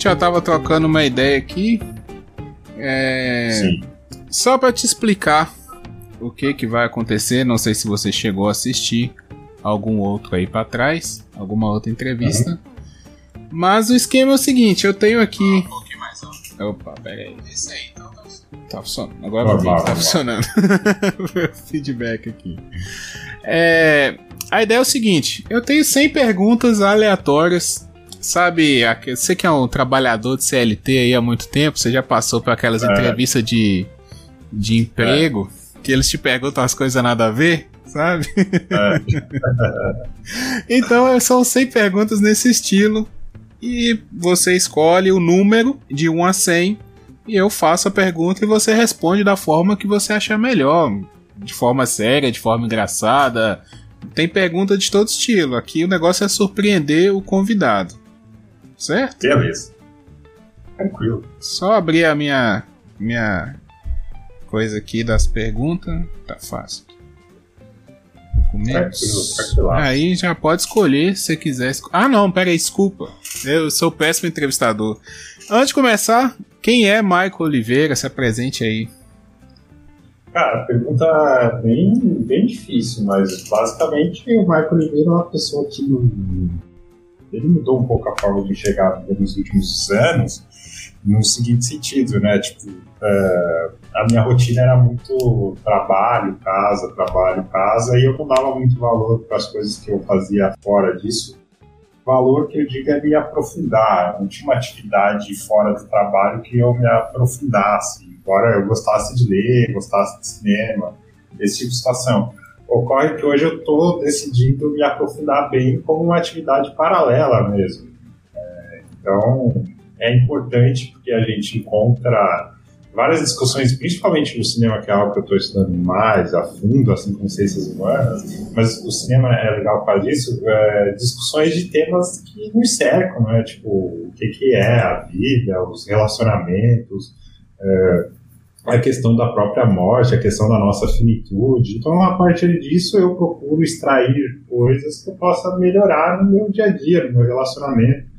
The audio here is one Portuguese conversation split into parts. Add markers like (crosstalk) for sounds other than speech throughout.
gente já tava trocando uma ideia aqui. É... Sim. Só para te explicar o que que vai acontecer, não sei se você chegou a assistir algum outro aí para trás, alguma outra entrevista. Uhum. Mas o esquema é o seguinte, eu tenho aqui. Um pouquinho mais alto. Opa, pera aí. Esse aí, então tá funcionando. Tá funcionando. Agora normal, tá funcionando. (laughs) Feedback aqui. É, a ideia é o seguinte: eu tenho 100 perguntas aleatórias. Sabe, você que é um trabalhador de CLT aí há muito tempo, você já passou por aquelas é. entrevistas de, de emprego é. que eles te perguntam as coisas nada a ver? sabe? É. (laughs) então são 100 perguntas nesse estilo e você escolhe o número de 1 a 100 e eu faço a pergunta e você responde da forma que você achar melhor, de forma séria, de forma engraçada. Tem pergunta de todo estilo. Aqui o negócio é surpreender o convidado. Certo? Beleza. Tranquilo. Só abrir a minha minha coisa aqui das perguntas, tá fácil. Aí já pode escolher se você quiser. Ah, não, pera aí, desculpa. Eu sou péssimo entrevistador. Antes de começar, quem é Michael Oliveira? Se apresente aí. Cara, a pergunta é bem, bem difícil, mas basicamente o Michael Oliveira é uma pessoa que ele mudou um pouco a forma de enxergar nos últimos anos, no seguinte sentido, né? Tipo, é, a minha rotina era muito trabalho, casa, trabalho, casa, e eu não dava muito valor para as coisas que eu fazia fora disso. Valor que eu digo é me aprofundar, não tinha uma atividade fora do trabalho que eu me aprofundasse, embora eu gostasse de ler, gostasse de cinema, esse tipo de situação. Ocorre que hoje eu estou decidindo me aprofundar bem como uma atividade paralela mesmo. É, então, é importante porque a gente encontra várias discussões, principalmente no cinema, que é algo que eu estou estudando mais a fundo, assim como ciências humanas, mas o cinema é legal por causa disso, é, discussões de temas que nos cercam, né? Tipo, o que, que é a vida, os relacionamentos, é, a questão da própria morte, a questão da nossa finitude. Então, a partir disso, eu procuro extrair coisas que eu possa melhorar no meu dia a dia, no meu relacionamento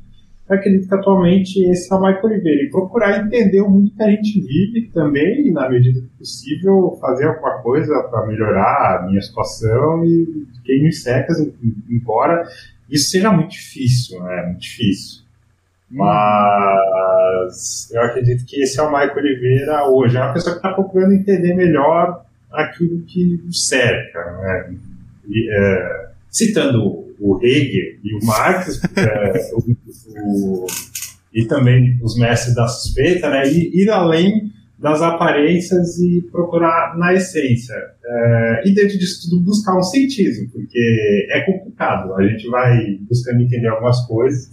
acredito que atualmente esse é o Michael Oliveira. E procurar entender o mundo que a gente vive também, e na medida do possível, fazer alguma coisa para melhorar a minha situação e quem me seca, embora isso seja muito difícil, né? Muito difícil. Mas eu acredito que esse é o Michael Oliveira hoje. É uma pessoa que está procurando entender melhor aquilo que o cerca. Né? E, é, citando o Hegel e o Marx, é, o, o, e também os mestres da suspeita, né, e ir além das aparências e procurar na essência. É, e dentro disso tudo buscar um sentido, porque é complicado. A gente vai buscando entender algumas coisas,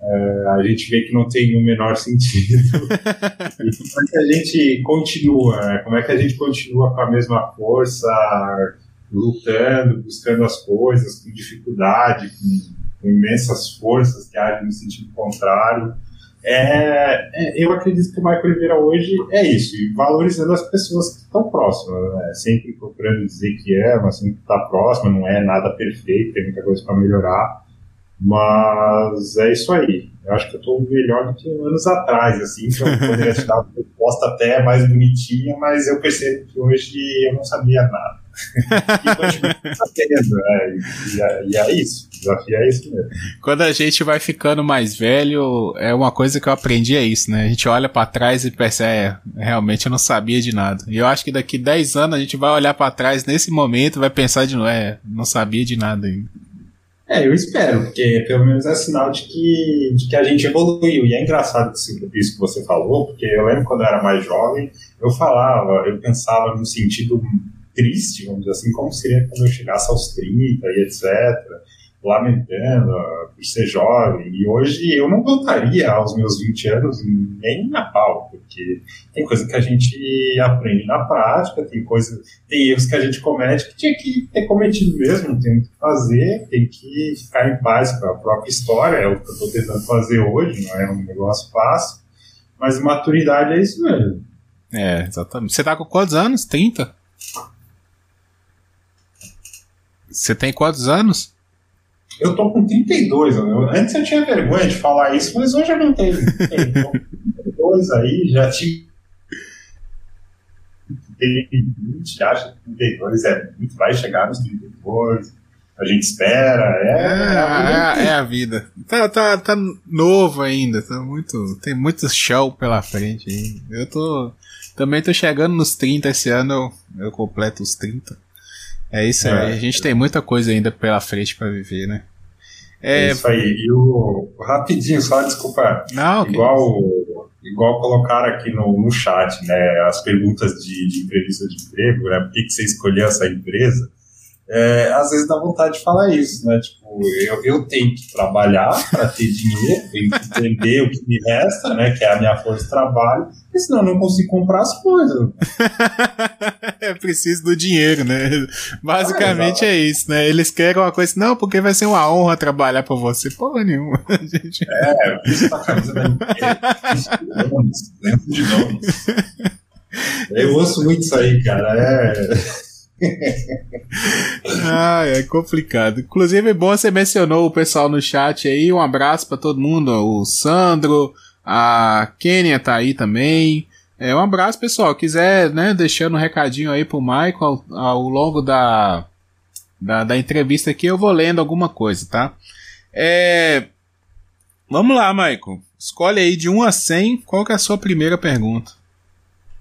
é, a gente vê que não tem o menor sentido. (laughs) como é que a gente continua? Né? Como é que a gente continua com a mesma força? lutando, buscando as coisas com dificuldade, com, com imensas forças que agem no sentido contrário. É, é, eu acredito que o Michael Oliveira hoje é isso, e valorizando as pessoas que estão próximas, né? sempre procurando dizer que é, mas sempre está próxima, não é nada perfeito, tem muita coisa para melhorar, mas é isso aí. Eu acho que eu estou melhor do que anos atrás, assim, que eu (laughs) poderia te dar uma resposta até mais bonitinha, mas eu percebo que hoje eu não sabia nada (laughs) e continua né? E, e, é isso. O desafio é isso mesmo. Quando a gente vai ficando mais velho, é uma coisa que eu aprendi é isso, né? A gente olha para trás e percebe, é, realmente eu não sabia de nada. E eu acho que daqui 10 anos a gente vai olhar para trás nesse momento e vai pensar de novo, é, não sabia de nada ainda. É, eu espero, porque pelo menos é sinal de que, de que a gente evoluiu. E é engraçado isso que você falou, porque eu lembro quando eu era mais jovem, eu falava, eu pensava no sentido triste, vamos dizer assim, como seria quando eu chegasse aos 30 e etc., lamentando uh, por ser jovem. E hoje eu não voltaria aos meus 20 anos nem na pau, porque tem coisa que a gente aprende na prática, tem coisa, tem erros que a gente comete que tinha que ter cometido mesmo, não tem o que fazer, tem que ficar em paz com a própria história, é o que eu estou tentando fazer hoje, não é um negócio fácil, mas maturidade é isso mesmo. É, exatamente. Você tá com quantos anos? 30? Você tem quantos anos? Eu tô com 32. Eu, antes eu tinha vergonha de falar isso, mas hoje eu não tenho. Então, 32 aí, já tive. Tem 20, acha que 32 é muito, vai chegar nos 32. A gente espera, é, é, a, é, é a vida. Tá, tá, tá novo ainda, tá muito, tem muito chão pela frente aí. Eu tô, também tô chegando nos 30 esse ano, eu, eu completo os 30. É isso aí, é. a gente tem muita coisa ainda pela frente para viver, né? É... Isso aí. E o rapidinho, só desculpa. Não, igual, igual colocaram aqui no, no chat, né? As perguntas de, de entrevista de emprego, né? Por que, que você escolheu essa empresa? É, às vezes dá vontade de falar isso, né? Tipo, eu, eu tenho que trabalhar para ter dinheiro, tenho que entender o que me resta, né? Que é a minha força de trabalho, porque senão eu não consigo comprar as coisas. (laughs) é preciso do dinheiro, né? Basicamente é, é, isso, né? Eles querem uma coisa, não, porque vai ser uma honra trabalhar para você. Porra nenhuma. (laughs) Gente... É, isso na camisa da empresa. Lembro de nomes. (laughs) Eu ouço muito isso aí, cara. É ah, é complicado. Inclusive, é bom você mencionou o pessoal no chat aí. Um abraço para todo mundo. O Sandro, a Kênia tá aí também. É, um abraço, pessoal. Quiser, né, deixando um recadinho aí pro Michael ao, ao longo da, da, da, entrevista aqui, eu vou lendo alguma coisa, tá? É, vamos lá, Michael. Escolhe aí de 1 a 100, qual que é a sua primeira pergunta?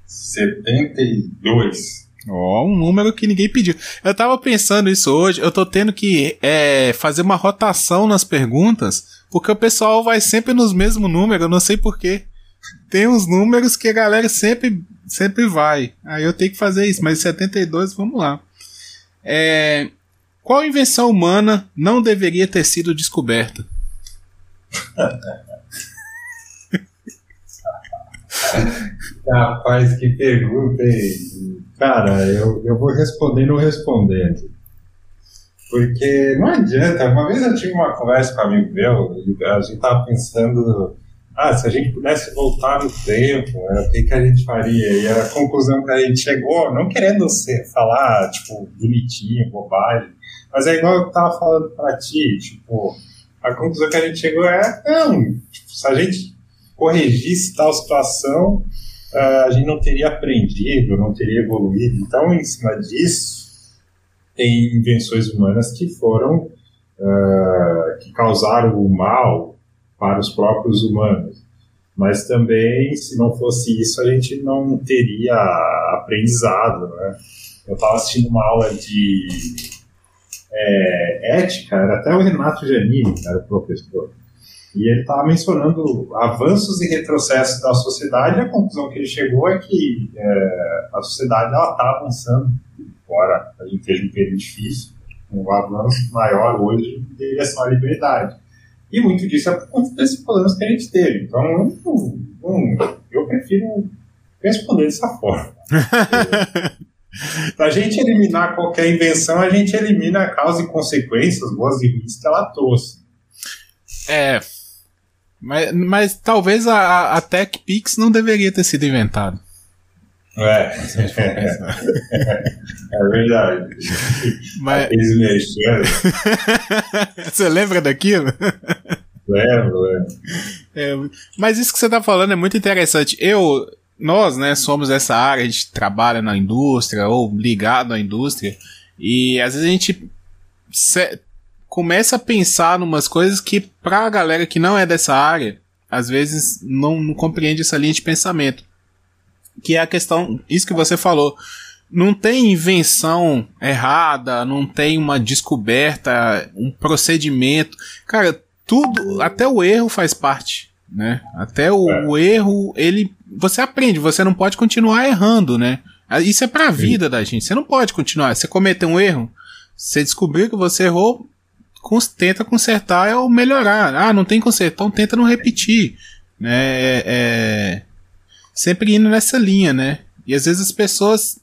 72. Ó, oh, um número que ninguém pediu. Eu tava pensando isso hoje, eu tô tendo que é, fazer uma rotação nas perguntas, porque o pessoal vai sempre nos mesmos números, eu não sei porquê. Tem uns números que a galera sempre, sempre vai. Aí eu tenho que fazer isso, mas 72, vamos lá. É, qual invenção humana não deveria ter sido descoberta? (laughs) Rapaz, que pergunta, hein? Cara, eu, eu vou respondendo respondendo. Porque não adianta. Uma vez eu tive uma conversa com um amigo meu, a gente tava pensando, ah, se a gente pudesse voltar no tempo, né, o que, que a gente faria? E a conclusão que a gente chegou, não querendo ser, falar, tipo, bonitinho, bobagem, mas é igual eu tava falando pra ti, tipo, a conclusão que a gente chegou é, não, tipo, se a gente corrigisse tal situação, a gente não teria aprendido, não teria evoluído. Então, em cima disso, tem invenções humanas que foram, uh, que causaram o mal para os próprios humanos. Mas também, se não fosse isso, a gente não teria aprendizado. Né? Eu estava assistindo uma aula de é, ética, era até o Renato que era o professor. E ele estava mencionando avanços e retrocessos da sociedade, e a conclusão que ele chegou é que é, a sociedade está avançando, embora a gente esteja um período difícil, um avanço maior hoje em direção à liberdade. E muito disso é por conta desses problemas que a gente teve. Então, eu, eu, eu prefiro responder dessa forma. (laughs) Para a gente eliminar qualquer invenção, a gente elimina a causa e consequências, boas e ruins que ela trouxe. É, mas, mas talvez a, a TechPix não deveria ter sido inventada. É. (laughs) é verdade. Mas... (laughs) você lembra daquilo? Lembro, lembro. É, mas isso que você está falando é muito interessante. Eu, nós, né, somos dessa área, a gente trabalha na indústria ou ligado à indústria, e às vezes a gente começa a pensar numas coisas que pra galera que não é dessa área, às vezes não, não compreende essa linha de pensamento. Que é a questão, isso que você falou, não tem invenção errada, não tem uma descoberta, um procedimento. Cara, tudo, até o erro faz parte, né? Até o, é. o erro, ele, você aprende, você não pode continuar errando, né? Isso é pra vida da gente. Você não pode continuar. Você cometeu um erro, você descobriu que você errou, tenta consertar ou melhorar. Ah, não tem conserto, então tenta não repetir. Né? É, é, sempre indo nessa linha, né? E às vezes as pessoas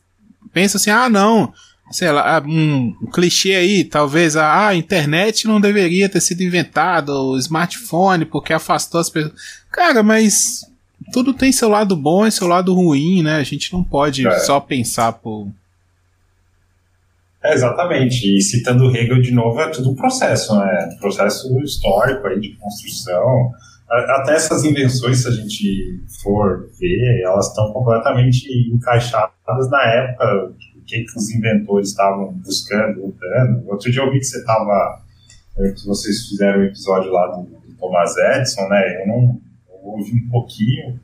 pensam assim, ah, não, sei lá, um, um clichê aí, talvez, ah, a internet não deveria ter sido inventado, o smartphone, porque afastou as pessoas. Cara, mas tudo tem seu lado bom e seu lado ruim, né? A gente não pode é. só pensar por Exatamente. E citando Hegel de novo, é tudo um processo, né? Um processo histórico aí de construção. Até essas invenções, se a gente for ver, elas estão completamente encaixadas na época, o que, que os inventores estavam buscando, lutando. Outro dia eu vi que você estava, eh, que vocês fizeram um episódio lá do, do Thomas Edison, né? Eu não eu ouvi um pouquinho,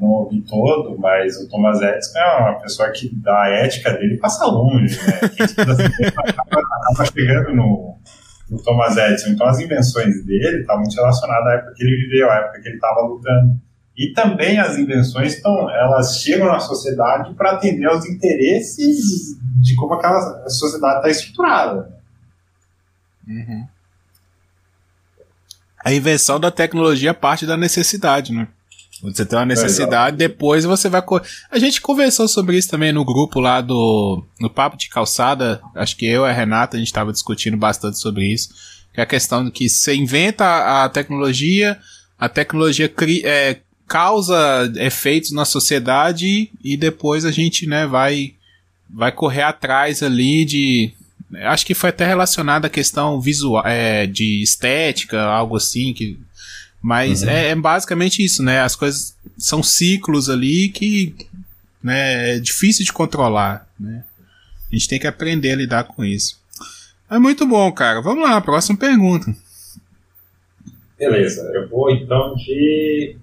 não ouvi todo, mas o Thomas Edison é uma pessoa que da ética dele passa longe, né? Quem acaba, acaba chegando no, no Thomas Edison. Então as invenções dele estão muito relacionadas à época que ele viveu, à época que ele estava lutando. E também as invenções estão, elas chegam na sociedade para atender aos interesses de como aquela sociedade está estruturada. Uhum. A invenção da tecnologia parte da necessidade, né? Você tem uma necessidade, é, depois você vai. A gente conversou sobre isso também no grupo lá do. No Papo de Calçada. Acho que eu e a Renata, a gente estava discutindo bastante sobre isso. Que é a questão de que você inventa a tecnologia, a tecnologia cria, é, causa efeitos na sociedade e depois a gente né, vai, vai correr atrás ali de. Acho que foi até relacionado à questão visual, é, de estética, algo assim, que mas uhum. é, é, basicamente isso, né? As coisas são ciclos ali que né, é difícil de controlar, né? A gente tem que aprender a lidar com isso. É muito bom, cara. Vamos lá, próxima pergunta. Beleza, eu vou então de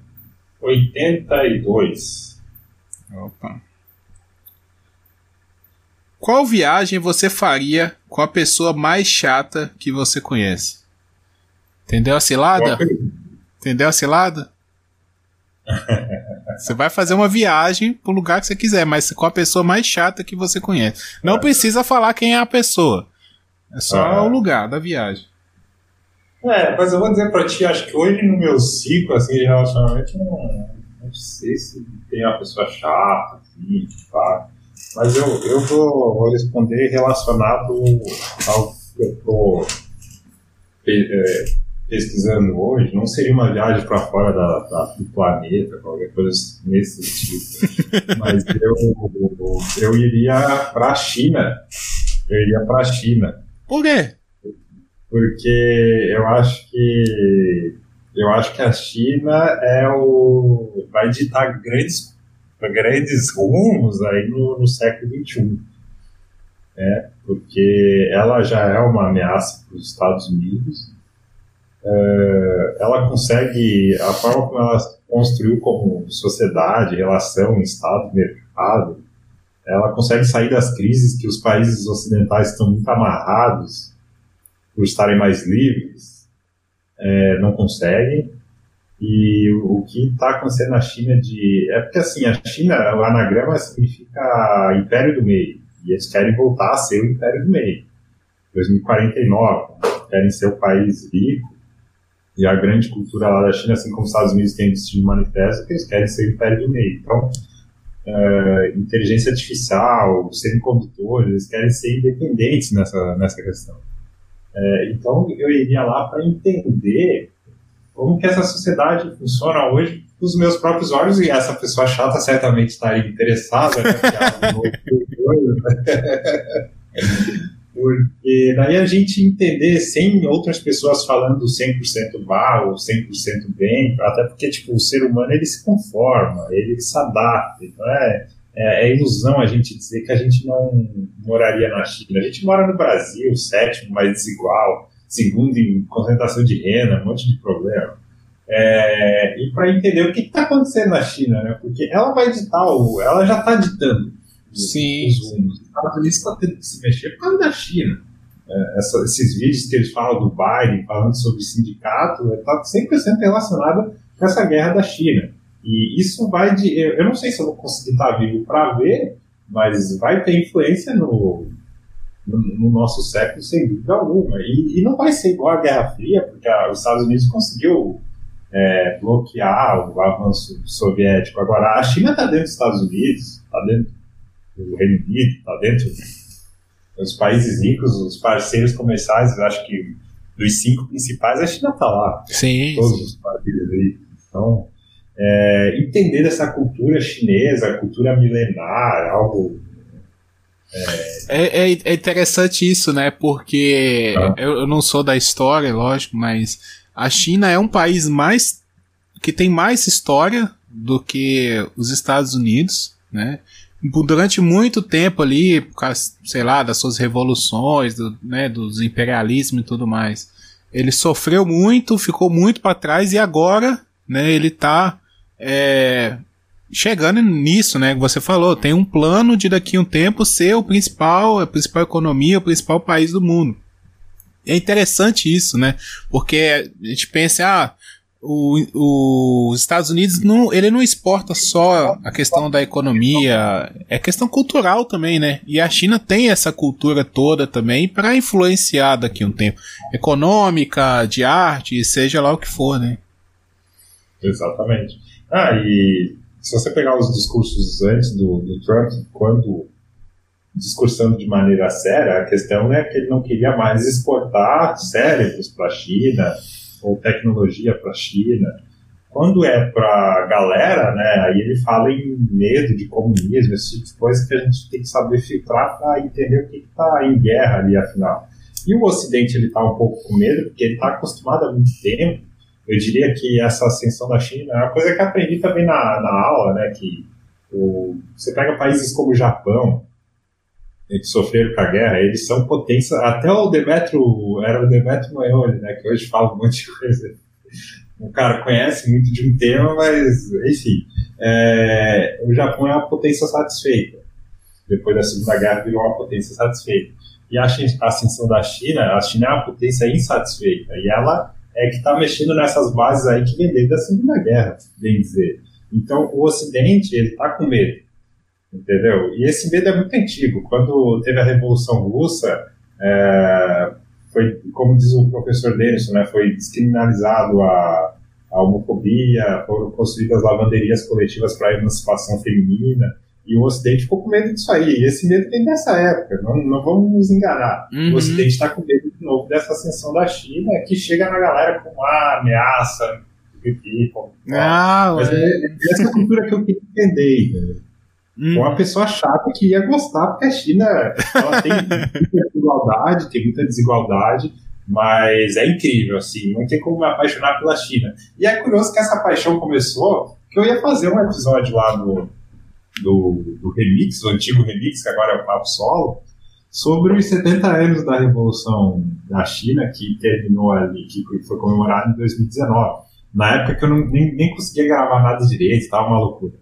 82. Opa. Qual viagem você faria com a pessoa mais chata que você conhece? Entendeu a cilada? Entendeu a cilada? (laughs) você vai fazer uma viagem pro lugar que você quiser, mas com a pessoa mais chata que você conhece. Não é. precisa falar quem é a pessoa. É só é. o lugar da viagem. É, mas eu vou dizer pra ti, acho que hoje no meu ciclo assim, de relacionamento, não, não sei se tem uma pessoa chata, assim, tá? Mas eu, eu vou, vou responder relacionado ao que eu tô. É, pesquisando hoje, não seria uma viagem para fora da, da, do planeta, qualquer coisa nesse sentido. (laughs) Mas eu, eu iria para a China. Eu iria para a China. Por quê? Porque eu acho que eu acho que a China é o vai ditar grandes grandes rumos aí no, no século XXI. É, porque ela já é uma ameaça para os Estados Unidos ela consegue, a forma como ela construiu como sociedade, relação, Estado, mercado, ela consegue sair das crises que os países ocidentais estão muito amarrados por estarem mais livres, é, não conseguem. E o, o que está acontecendo na China de. É porque assim, a China, o anagrama significa Império do Meio. E eles querem voltar a ser o Império do Meio. 2049. Querem ser o país rico e a grande cultura lá da China, assim como os Estados Unidos têm destino manifesto, que eles querem ser o império do meio. Então, uh, inteligência artificial, semicondutores, eles querem ser independentes nessa, nessa questão. Uh, então, eu iria lá para entender como que essa sociedade funciona hoje com os meus próprios olhos, e essa pessoa chata certamente estaria interessada, né, (laughs) (laughs) Porque daí a gente entender sem outras pessoas falando 100% mal ou 100% bem, até porque tipo, o ser humano ele se conforma, ele se adapta, então é, é, é, ilusão a gente dizer que a gente não moraria na China. A gente mora no Brasil, sétimo mais desigual, segundo em concentração de renda, um monte de problema. É, e para entender o que está acontecendo na China, né? Porque ela vai ditar, ela já está ditando Sim. os Estados Unidos está tendo que se mexer por causa da China. É, essa, esses vídeos que eles falam do Biden, falando sobre sindicato, está 100% relacionado com essa guerra da China. E isso vai de. Eu, eu não sei se eu vou conseguir estar vivo para ver, mas vai ter influência no, no, no, nosso século, sem dúvida alguma. E, e, não vai ser igual à Guerra Fria, porque a, os Estados Unidos conseguiu é, bloquear o avanço soviético. Agora, a China está dentro dos Estados Unidos, está dentro do Reino Unido, está dentro dos países ricos, os parceiros comerciais, eu acho que dos cinco principais, a China está lá. Sim. Todos os países aí. Então, é, entender essa cultura chinesa, cultura milenar, algo É, é, é interessante isso, né? Porque ah. eu, eu não sou da história, lógico, mas a China é um país mais que tem mais história do que os Estados Unidos, né? Durante muito tempo ali, por causa, sei lá, das suas revoluções, do, né, dos imperialismos e tudo mais, ele sofreu muito, ficou muito para trás e agora, né, ele tá é, chegando nisso, né? Que você falou, tem um plano de daqui a um tempo ser o principal, a principal economia, o principal país do mundo. É interessante isso, né? Porque a gente pensa, ah, o, os Estados Unidos não, ele não exporta só a questão da economia, é questão cultural também, né? E a China tem essa cultura toda também para influenciar daqui a um tempo, econômica, de arte, seja lá o que for, né? Exatamente. Ah, e se você pegar os discursos antes do, do Trump, quando discursando de maneira séria, a questão é que ele não queria mais exportar cérebros para a China ou tecnologia para a China. Quando é para a galera, né, aí ele fala em medo de comunismo, esse tipo de coisa que a gente tem que saber filtrar para entender o que está em guerra ali, afinal. E o Ocidente ele está um pouco com medo, porque ele está acostumado há muito tempo eu diria que essa ascensão da China é uma coisa que aprendi também na, na aula, né? Que o, você pega países como o Japão, que sofreram com a guerra, eles são potência. Até o Demetrio, era o Demetrio Moioli, né? Que hoje fala um monte de coisa. O cara conhece muito de um tema, mas, enfim. É, o Japão é uma potência satisfeita. Depois da Segunda Guerra virou uma potência satisfeita. E a ascensão da China, a China é uma potência insatisfeita. E ela é que está mexendo nessas bases aí que vem desde a Segunda Guerra, bem dizer. Então, o Ocidente, ele está com medo, entendeu? E esse medo é muito antigo. Quando teve a Revolução Russa, é, foi, como diz o professor Denison, né, foi descriminalizado a, a homofobia, foram construídas lavanderias coletivas para a emancipação feminina, e o Ocidente ficou com medo disso aí. E esse medo vem dessa época, não, não vamos nos enganar. Uhum. O Ocidente está com medo de novo dessa ascensão da China, que chega na galera com uma ameaça, pipi, ah, Mas é, essa é a cultura que eu queria entender. Hum. Uma pessoa chata que ia gostar, porque a China ela tem (laughs) muita desigualdade, tem muita desigualdade, mas é incrível, assim, não tem como me apaixonar pela China. E é curioso que essa paixão começou, que eu ia fazer um episódio lá do, do, do remix, o antigo remix, que agora é o papo solo, sobre os 70 anos da Revolução da China, que terminou ali, que foi comemorado em 2019. Na época que eu não, nem, nem conseguia gravar nada direito, estava uma loucura.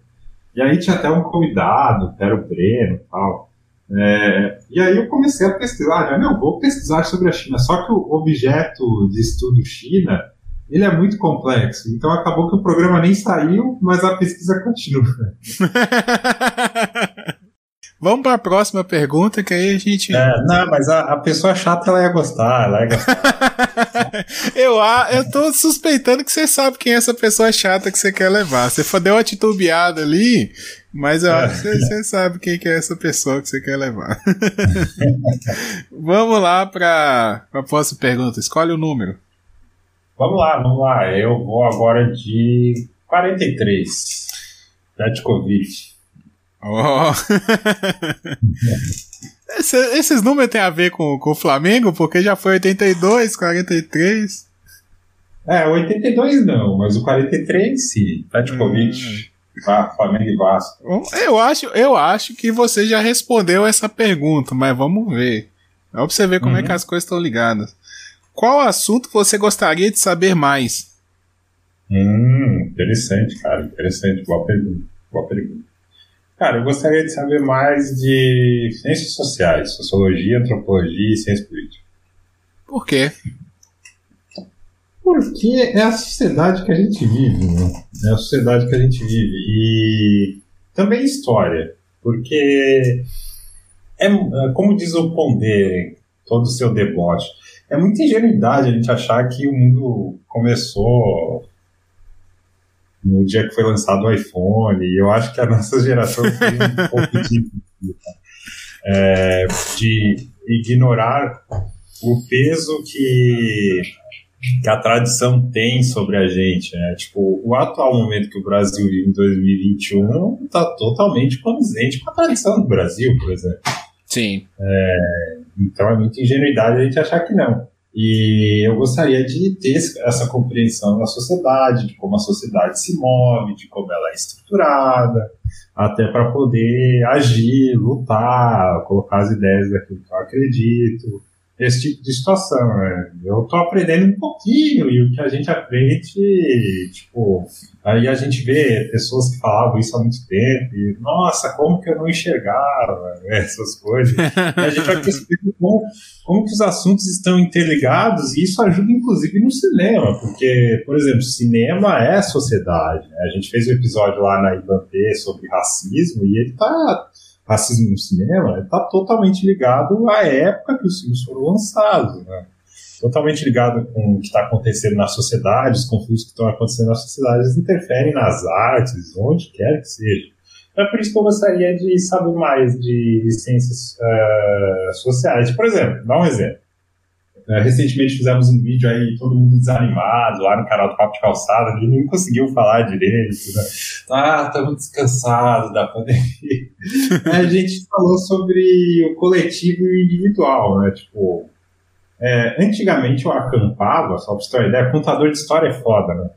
E aí tinha até um convidado, que era o Breno e tal. É, e aí eu comecei a pesquisar, né? Meu, vou pesquisar sobre a China. Só que o objeto de estudo China ele é muito complexo. Então acabou que o programa nem saiu, mas a pesquisa continua. (laughs) Vamos para a próxima pergunta, que aí a gente. É, não, mas a, a, pessoa chata ela ia gostar, ela ia gostar. (laughs) eu, eu tô suspeitando que você sabe quem é essa pessoa chata que você quer levar. Você deu uma titubeada ali, mas eu acho que você sabe quem que é essa pessoa que você quer levar. (laughs) Vamos lá para a próxima pergunta. Escolhe o número. Vamos lá, vamos lá. Eu vou agora de 43. Petkovic. Oh. (laughs) Esse, esses números têm a ver com, com o Flamengo? Porque já foi 82, 43. É, 82 não, mas o 43 sim. Petkovic. Hum. Ah, Flamengo e Vasco. Eu acho, eu acho que você já respondeu essa pergunta, mas vamos ver. É pra você ver como uhum. é que as coisas estão ligadas. Qual assunto você gostaria de saber mais? Hum, interessante, cara. Interessante. Boa pergunta. Boa pergunta. Cara, eu gostaria de saber mais de ciências sociais, sociologia, antropologia e ciência política. Por quê? Porque é a sociedade que a gente vive, né? É a sociedade que a gente vive. E também história. Porque, é, como diz o Pondé, todo o seu deboche, é muita ingenuidade a gente achar que o mundo começou no dia que foi lançado o iPhone. E eu acho que a nossa geração (laughs) tem um pouco de, é, de ignorar o peso que, que a tradição tem sobre a gente. Né? Tipo, o atual momento que o Brasil vive em 2021 está totalmente condizente com a tradição do Brasil, por exemplo. Sim. É, então é muita ingenuidade a gente achar que não. E eu gostaria de ter essa compreensão da sociedade, de como a sociedade se move, de como ela é estruturada, até para poder agir, lutar, colocar as ideias daquilo que eu acredito, esse tipo de situação. Né? Eu tô aprendendo um pouquinho e o que a gente aprende, tipo, aí a gente vê pessoas que falavam isso há muito tempo e, nossa, como que eu não enxergava né? (laughs) essas coisas. e a gente vai perceber como, como que os assuntos estão interligados e isso ajuda inclusive no cinema, porque, por exemplo, cinema é sociedade. Né? A gente fez um episódio lá na IBANP sobre racismo e ele tá racismo no cinema está totalmente ligado à época que os filmes foram lançados, né? Totalmente ligado com o que está acontecendo na sociedade, os conflitos que estão acontecendo na sociedade, eles interferem nas artes, onde quer que seja. É por isso que eu gostaria de saber mais de ciências uh, sociais. Por exemplo, dá um exemplo. É, recentemente fizemos um vídeo aí, todo mundo desanimado, lá no canal do Papo de Calçada, ninguém conseguiu falar direito, né? Ah, estamos descansados da pandemia. (laughs) a gente falou sobre o coletivo e o individual, né? Tipo, é, antigamente eu acampava, só pra você ter uma ideia, contador de história é foda, né?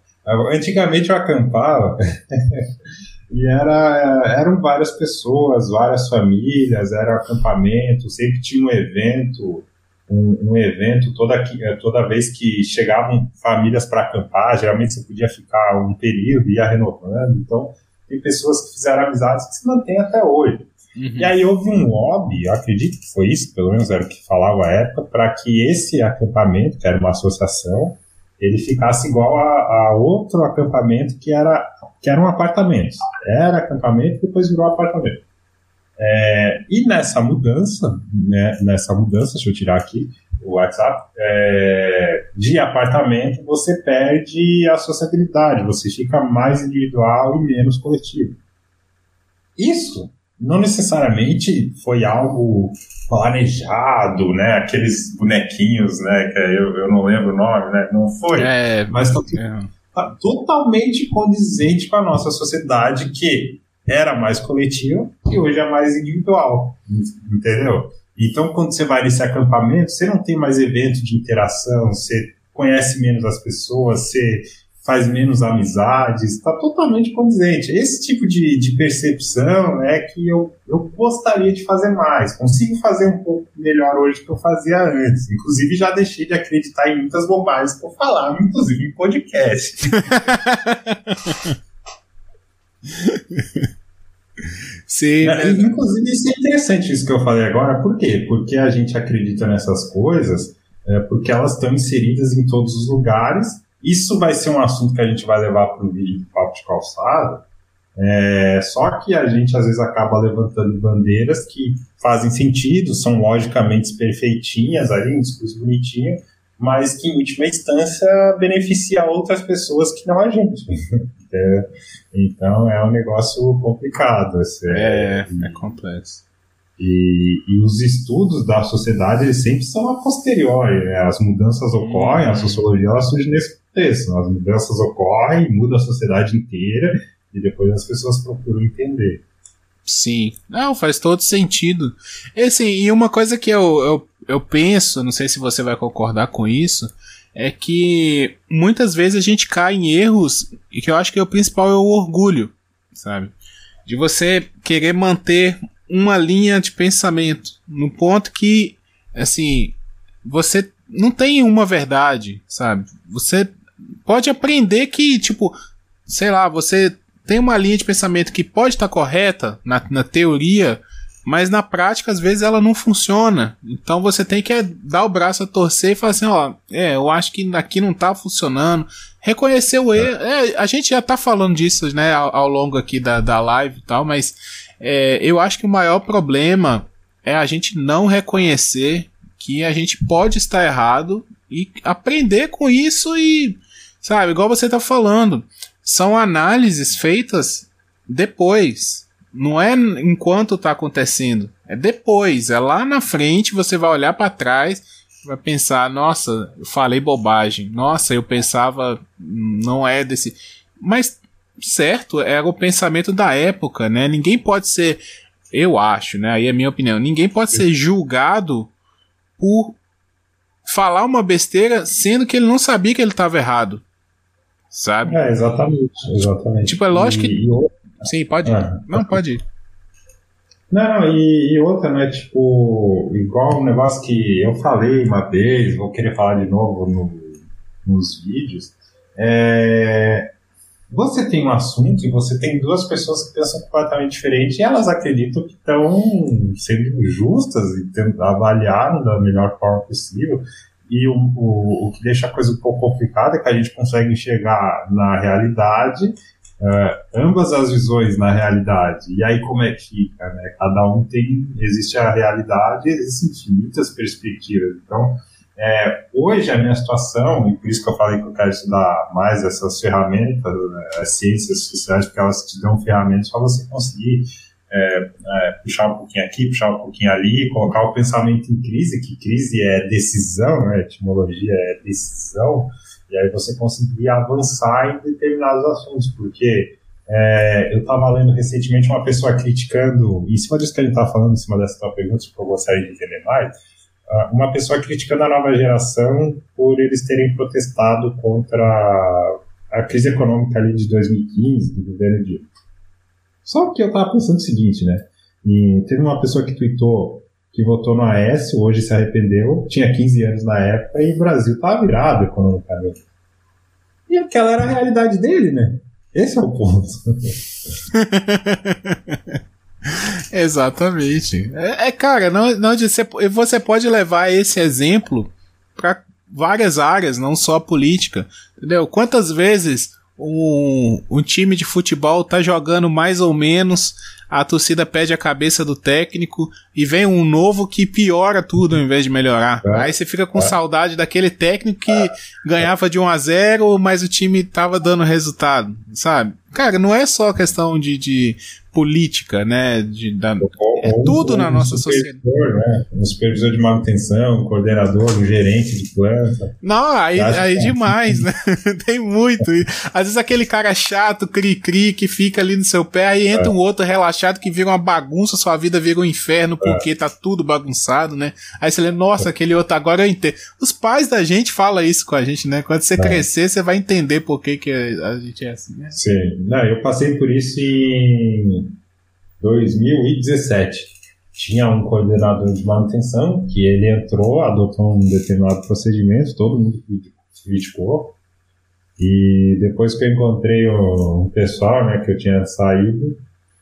Antigamente eu acampava (laughs) e era, eram várias pessoas, várias famílias, era acampamento, sempre tinha um evento um, um evento toda, toda vez que chegavam famílias para acampar, geralmente você podia ficar um período, ia renovando. Então, tem pessoas que fizeram amizades que se mantêm até hoje. Uhum. E aí houve um lobby, eu acredito que foi isso, pelo menos era o que falava a época, para que esse acampamento, que era uma associação, ele ficasse igual a, a, outro acampamento que era, que era um apartamento. Era acampamento, depois virou apartamento. É, e nessa mudança, né, nessa mudança, deixa eu tirar aqui o WhatsApp, é, de apartamento você perde a sociabilidade, você fica mais individual e menos coletivo. Isso não necessariamente foi algo planejado, né? Aqueles bonequinhos, né? Que eu, eu não lembro o nome, né? Não foi. É, mas tá, é. tá totalmente condizente com a nossa sociedade que era mais coletivo e hoje é mais individual, entendeu? Então, quando você vai nesse acampamento, você não tem mais evento de interação, você conhece menos as pessoas, você faz menos amizades, está totalmente condizente. Esse tipo de, de percepção é que eu, eu gostaria de fazer mais. Consigo fazer um pouco melhor hoje do que eu fazia antes. Inclusive, já deixei de acreditar em muitas bobagens que eu falava, inclusive em podcast. (laughs) (laughs) Sim, é, Inclusive, isso é interessante isso que eu falei agora. Por quê? Porque a gente acredita nessas coisas, é, porque elas estão inseridas em todos os lugares. Isso vai ser um assunto que a gente vai levar para o vídeo do Papo de Calçada. É, só que a gente às vezes acaba levantando bandeiras que fazem sentido, são logicamente perfeitinhas ali, um discurso bonitinho, mas que em última instância beneficia outras pessoas que não a gente. Então é um negócio complicado. Assim, é, é, é complexo. E, e, os estudos da sociedade eles sempre são a posteriori. Né? As mudanças ocorrem, a uhum. sociologia ela surge nesse contexto. As mudanças ocorrem, muda a sociedade inteira e depois as pessoas procuram entender. Sim, não, faz todo sentido. E, assim, e uma coisa que eu, eu, eu penso, não sei se você vai concordar com isso, é que muitas vezes a gente cai em erros e que eu acho que o principal é o orgulho, sabe? De você querer manter uma linha de pensamento no ponto que, assim, você não tem uma verdade, sabe? Você pode aprender que, tipo, sei lá, você tem uma linha de pensamento que pode estar correta na, na teoria, mas na prática, às vezes, ela não funciona. Então você tem que dar o braço a torcer e falar assim: ó, é, eu acho que aqui não tá funcionando. Reconhecer o erro. É, a gente já tá falando disso, né, ao, ao longo aqui da, da live e tal, mas é, eu acho que o maior problema é a gente não reconhecer que a gente pode estar errado e aprender com isso e, sabe, igual você tá falando, são análises feitas depois. Não é enquanto tá acontecendo, é depois, é lá na frente você vai olhar para trás, vai pensar, nossa, eu falei bobagem. Nossa, eu pensava não é desse, mas certo, era o pensamento da época, né? Ninguém pode ser eu acho, né? Aí é a minha opinião. Ninguém pode ser julgado por falar uma besteira sendo que ele não sabia que ele estava errado. Sabe? É, exatamente. exatamente. Tipo, é lógico que. Sim, pode ir. É. Não, pode ir. Não, não, e, e, outra, né? Tipo, igual um negócio que eu falei uma vez, vou querer falar de novo no, nos vídeos. É, você tem um assunto e você tem duas pessoas que pensam completamente diferente e elas acreditam que estão sendo justas e avaliaram da melhor forma possível. E o, o, o que deixa a coisa um pouco complicada é que a gente consegue enxergar na realidade uh, ambas as visões na realidade. E aí como é que fica, né? Cada um tem, existe a realidade, existem infinitas perspectivas. Então, é, hoje a minha situação, e por isso que eu falei que eu quero estudar mais essas ferramentas, né, as ciências sociais, porque elas te dão ferramentas para você conseguir é, é, puxar um pouquinho aqui, puxar um pouquinho ali, colocar o pensamento em crise, que crise é decisão, né, etimologia é decisão, e aí você conseguir avançar em determinados assuntos, porque é, eu estava lendo recentemente uma pessoa criticando, em cima disso que a gente estava falando, em cima dessa tua pergunta, que eu gostaria de entender mais, uma pessoa criticando a nova geração por eles terem protestado contra a crise econômica ali de 2015, do governo Dilma. Só que eu estava pensando o seguinte, né? E teve uma pessoa que tweetou que votou no Aécio, hoje se arrependeu, tinha 15 anos na época e o Brasil estava virado economicamente. E aquela era a realidade dele, né? Esse é o ponto. (laughs) Exatamente. É, é, cara, não, não você, você pode levar esse exemplo para várias áreas, não só a política. Entendeu? Quantas vezes um, um time de futebol tá jogando mais ou menos, a torcida pede a cabeça do técnico e vem um novo que piora tudo ao invés de melhorar. É. Aí você fica com é. saudade daquele técnico que é. ganhava de 1 a 0 mas o time tava dando resultado, sabe? Cara, não é só questão de, de política, né? De, da, é tudo na nossa sociedade. Né? Um supervisor de manutenção, um coordenador, um gerente de planta. Não, aí, aí é demais, né? (laughs) Tem muito. Às vezes aquele cara chato, cri-cri, que fica ali no seu pé, aí entra é. um outro relaxado que vira uma bagunça, sua vida vira um inferno é. porque é. tá tudo bagunçado, né? Aí você lembra, nossa, aquele outro agora eu entendo. Os pais da gente falam isso com a gente, né? Quando você é. crescer, você vai entender por que, que a gente é assim, né? Sim. Não, eu passei por isso em 2017. Tinha um coordenador de manutenção que ele entrou, adotou um determinado procedimento, todo mundo criticou. E depois que eu encontrei um pessoal, né, que eu tinha saído,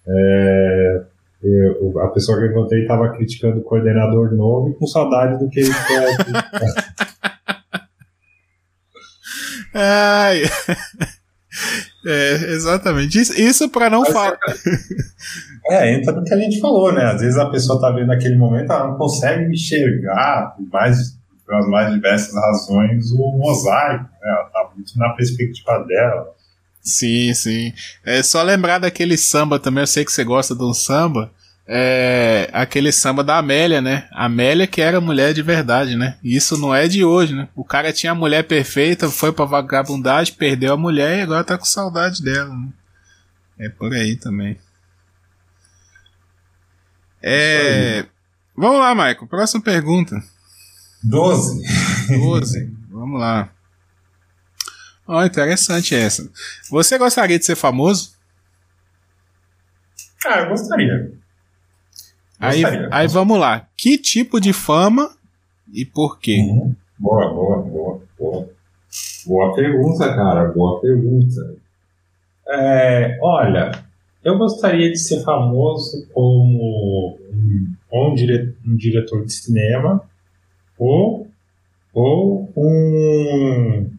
é, eu, a pessoa que eu encontrei estava criticando o coordenador novo e com saudade do que ele foi. (laughs) Ai. (laughs) É, exatamente. Isso, isso para não falar. (laughs) É, entra no que a gente falou, né? Às vezes a pessoa tá vendo naquele momento, ela não consegue enxergar, por mais, pelas mais diversas razões, o mosaico, né? Ela tá muito na perspectiva dela. Sim, sim. É só lembrar daquele samba também, eu sei que você gosta de um samba é, aquele samba da Amélia, né? Amélia que era mulher de verdade, né? E isso não é de hoje, né? O cara tinha a mulher perfeita, foi pra vagabundagem, perdeu a mulher e agora tá com saudade dela. Né? É por aí também. É. Vamos lá, Michael. Próxima pergunta. Doze. Doze. Vamos lá. Ó, oh, interessante essa. Você gostaria de ser famoso? Ah, eu gostaria. Aí, aí vamos lá. Que tipo de fama e por quê? Uhum. Boa, boa, boa, boa. Boa pergunta, cara. Boa pergunta. É, olha, eu gostaria de ser famoso como um, dire, um diretor de cinema ou, ou um,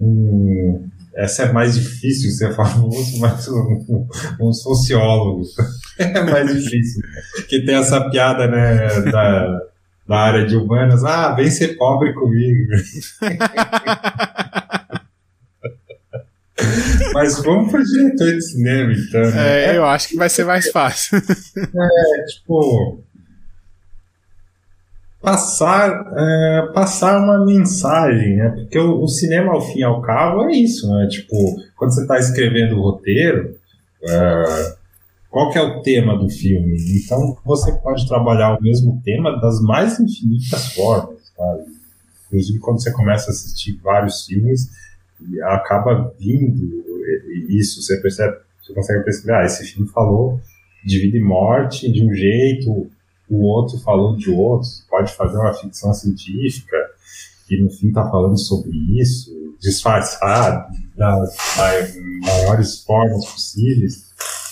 um essa é mais difícil ser famoso, (laughs) mas um, um sociólogo (laughs) é mais difícil. Que tem essa piada, né, da, da área de humanas, ah, vem ser pobre comigo. (laughs) Mas vamos pro diretor de cinema, então. Né? É, eu acho que vai ser mais fácil. É, tipo, passar, é, passar uma mensagem, né? Porque o, o, cinema, ao fim e ao cabo, é isso, né? Tipo, quando você está escrevendo o roteiro, é, qual que é o tema do filme. Então você pode trabalhar o mesmo tema das mais infinitas formas, sabe? Inclusive quando você começa a assistir vários filmes, acaba vindo isso, você percebe, você consegue perceber, ah, esse filme falou de vida e morte de um jeito, o outro falou de outro, pode fazer uma ficção científica e no fim tá falando sobre isso, disfarçado das maiores formas possíveis.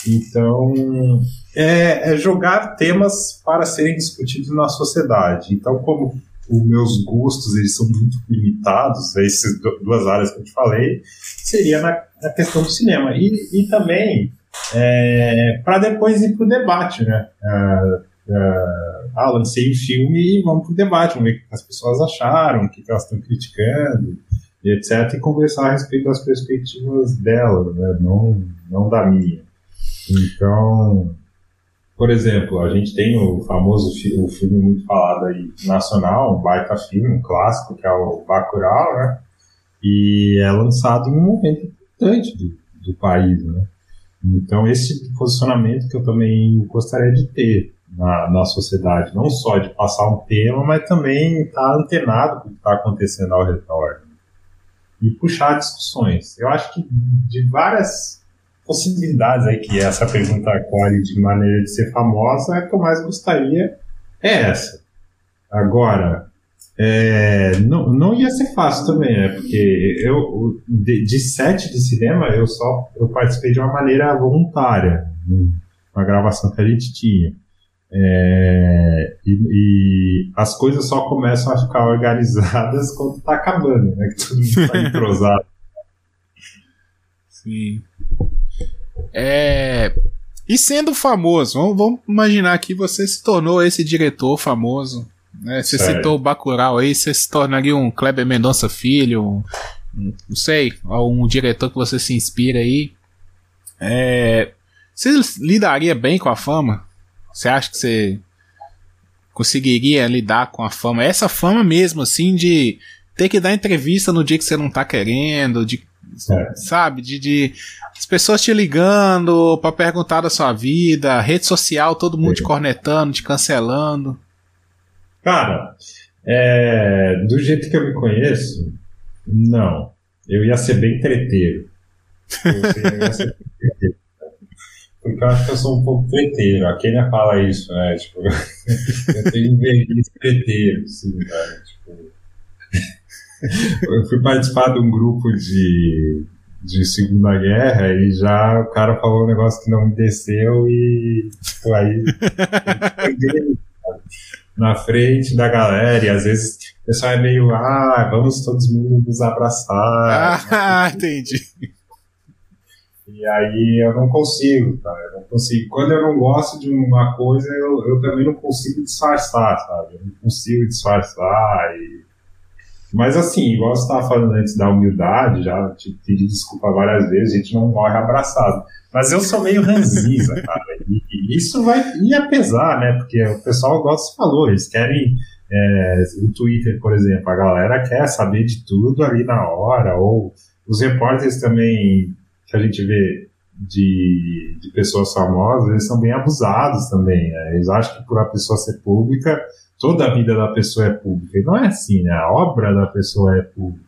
Então, é, é, jogar temas para serem discutidos na sociedade. Então, como os meus gostos eles são muito limitados, essas duas áreas que eu te falei, seria na, na questão do cinema. E, e também é, para depois ir para o debate, né? Uh, uh, ah, lancei o filme e vamos para o debate, vamos ver o que as pessoas acharam, o que elas estão criticando, e etc. E conversar a respeito das perspectivas delas, né? não, não da minha. Então, por exemplo, a gente tem o famoso fi o filme muito falado aí, nacional, um baita filme, um clássico, que é o Bacurau, né? E é lançado em um momento importante do, do país, né? Então, esse posicionamento que eu também gostaria de ter na, na sociedade, não só de passar um tema, mas também estar tá antenado com o que está acontecendo ao redor né? e puxar discussões. Eu acho que de várias possibilidades aí que essa pergunta acolhe de maneira de ser famosa, a que eu mais gostaria é essa. Agora, é, não, não ia ser fácil também, né? Porque eu, de, de sete de cinema, eu só eu participei de uma maneira voluntária, uma gravação que a gente tinha. É, e, e, as coisas só começam a ficar organizadas (laughs) quando tá acabando, né? Que todo mundo tá entrosado. Sim. É, e sendo famoso, vamos, vamos imaginar que você se tornou esse diretor famoso né? Você Sério? citou o Bacurau aí, você se tornaria um Kleber Mendonça Filho, um, um, não sei, um diretor que você se inspira aí. É, você lidaria bem com a fama? Você acha que você conseguiria lidar com a fama? Essa fama mesmo, assim, de ter que dar entrevista no dia que você não tá querendo, de, é. sabe, de, de as pessoas te ligando para perguntar da sua vida, rede social, todo mundo é. te cornetando, te cancelando. Cara, é, do jeito que eu me conheço, não. Eu ia ser bem treteiro. Eu ia ser treteiro. Porque eu acho que eu sou um pouco treteiro. A Kenia fala isso, né? Tipo, (laughs) eu tenho verniz treteiro, sim, cara. Tipo, eu fui participar de um grupo de, de Segunda Guerra e já o cara falou um negócio que não me desceu e tipo, aí (laughs) na frente da galera, e às vezes o pessoal é meio, ah, vamos todos nos abraçar. Ah, (laughs) entendi. E aí eu não consigo, cara, eu não consigo. Quando eu não gosto de uma coisa, eu, eu também não consigo disfarçar, sabe? Eu não consigo disfarçar e... Mas assim, igual você estava falando antes da humildade, já te pedi desculpa várias vezes, a gente não morre abraçado. Mas eu sou meio ranzinza, (laughs) cara. E, e, isso vai ia pesar, né? Porque o pessoal gosta de falou, eles querem. É, o Twitter, por exemplo, a galera quer saber de tudo ali na hora, ou os repórteres também que a gente vê de, de pessoas famosas, eles são bem abusados também. Né? Eles acham que por a pessoa ser pública, toda a vida da pessoa é pública. E não é assim, né? A obra da pessoa é pública.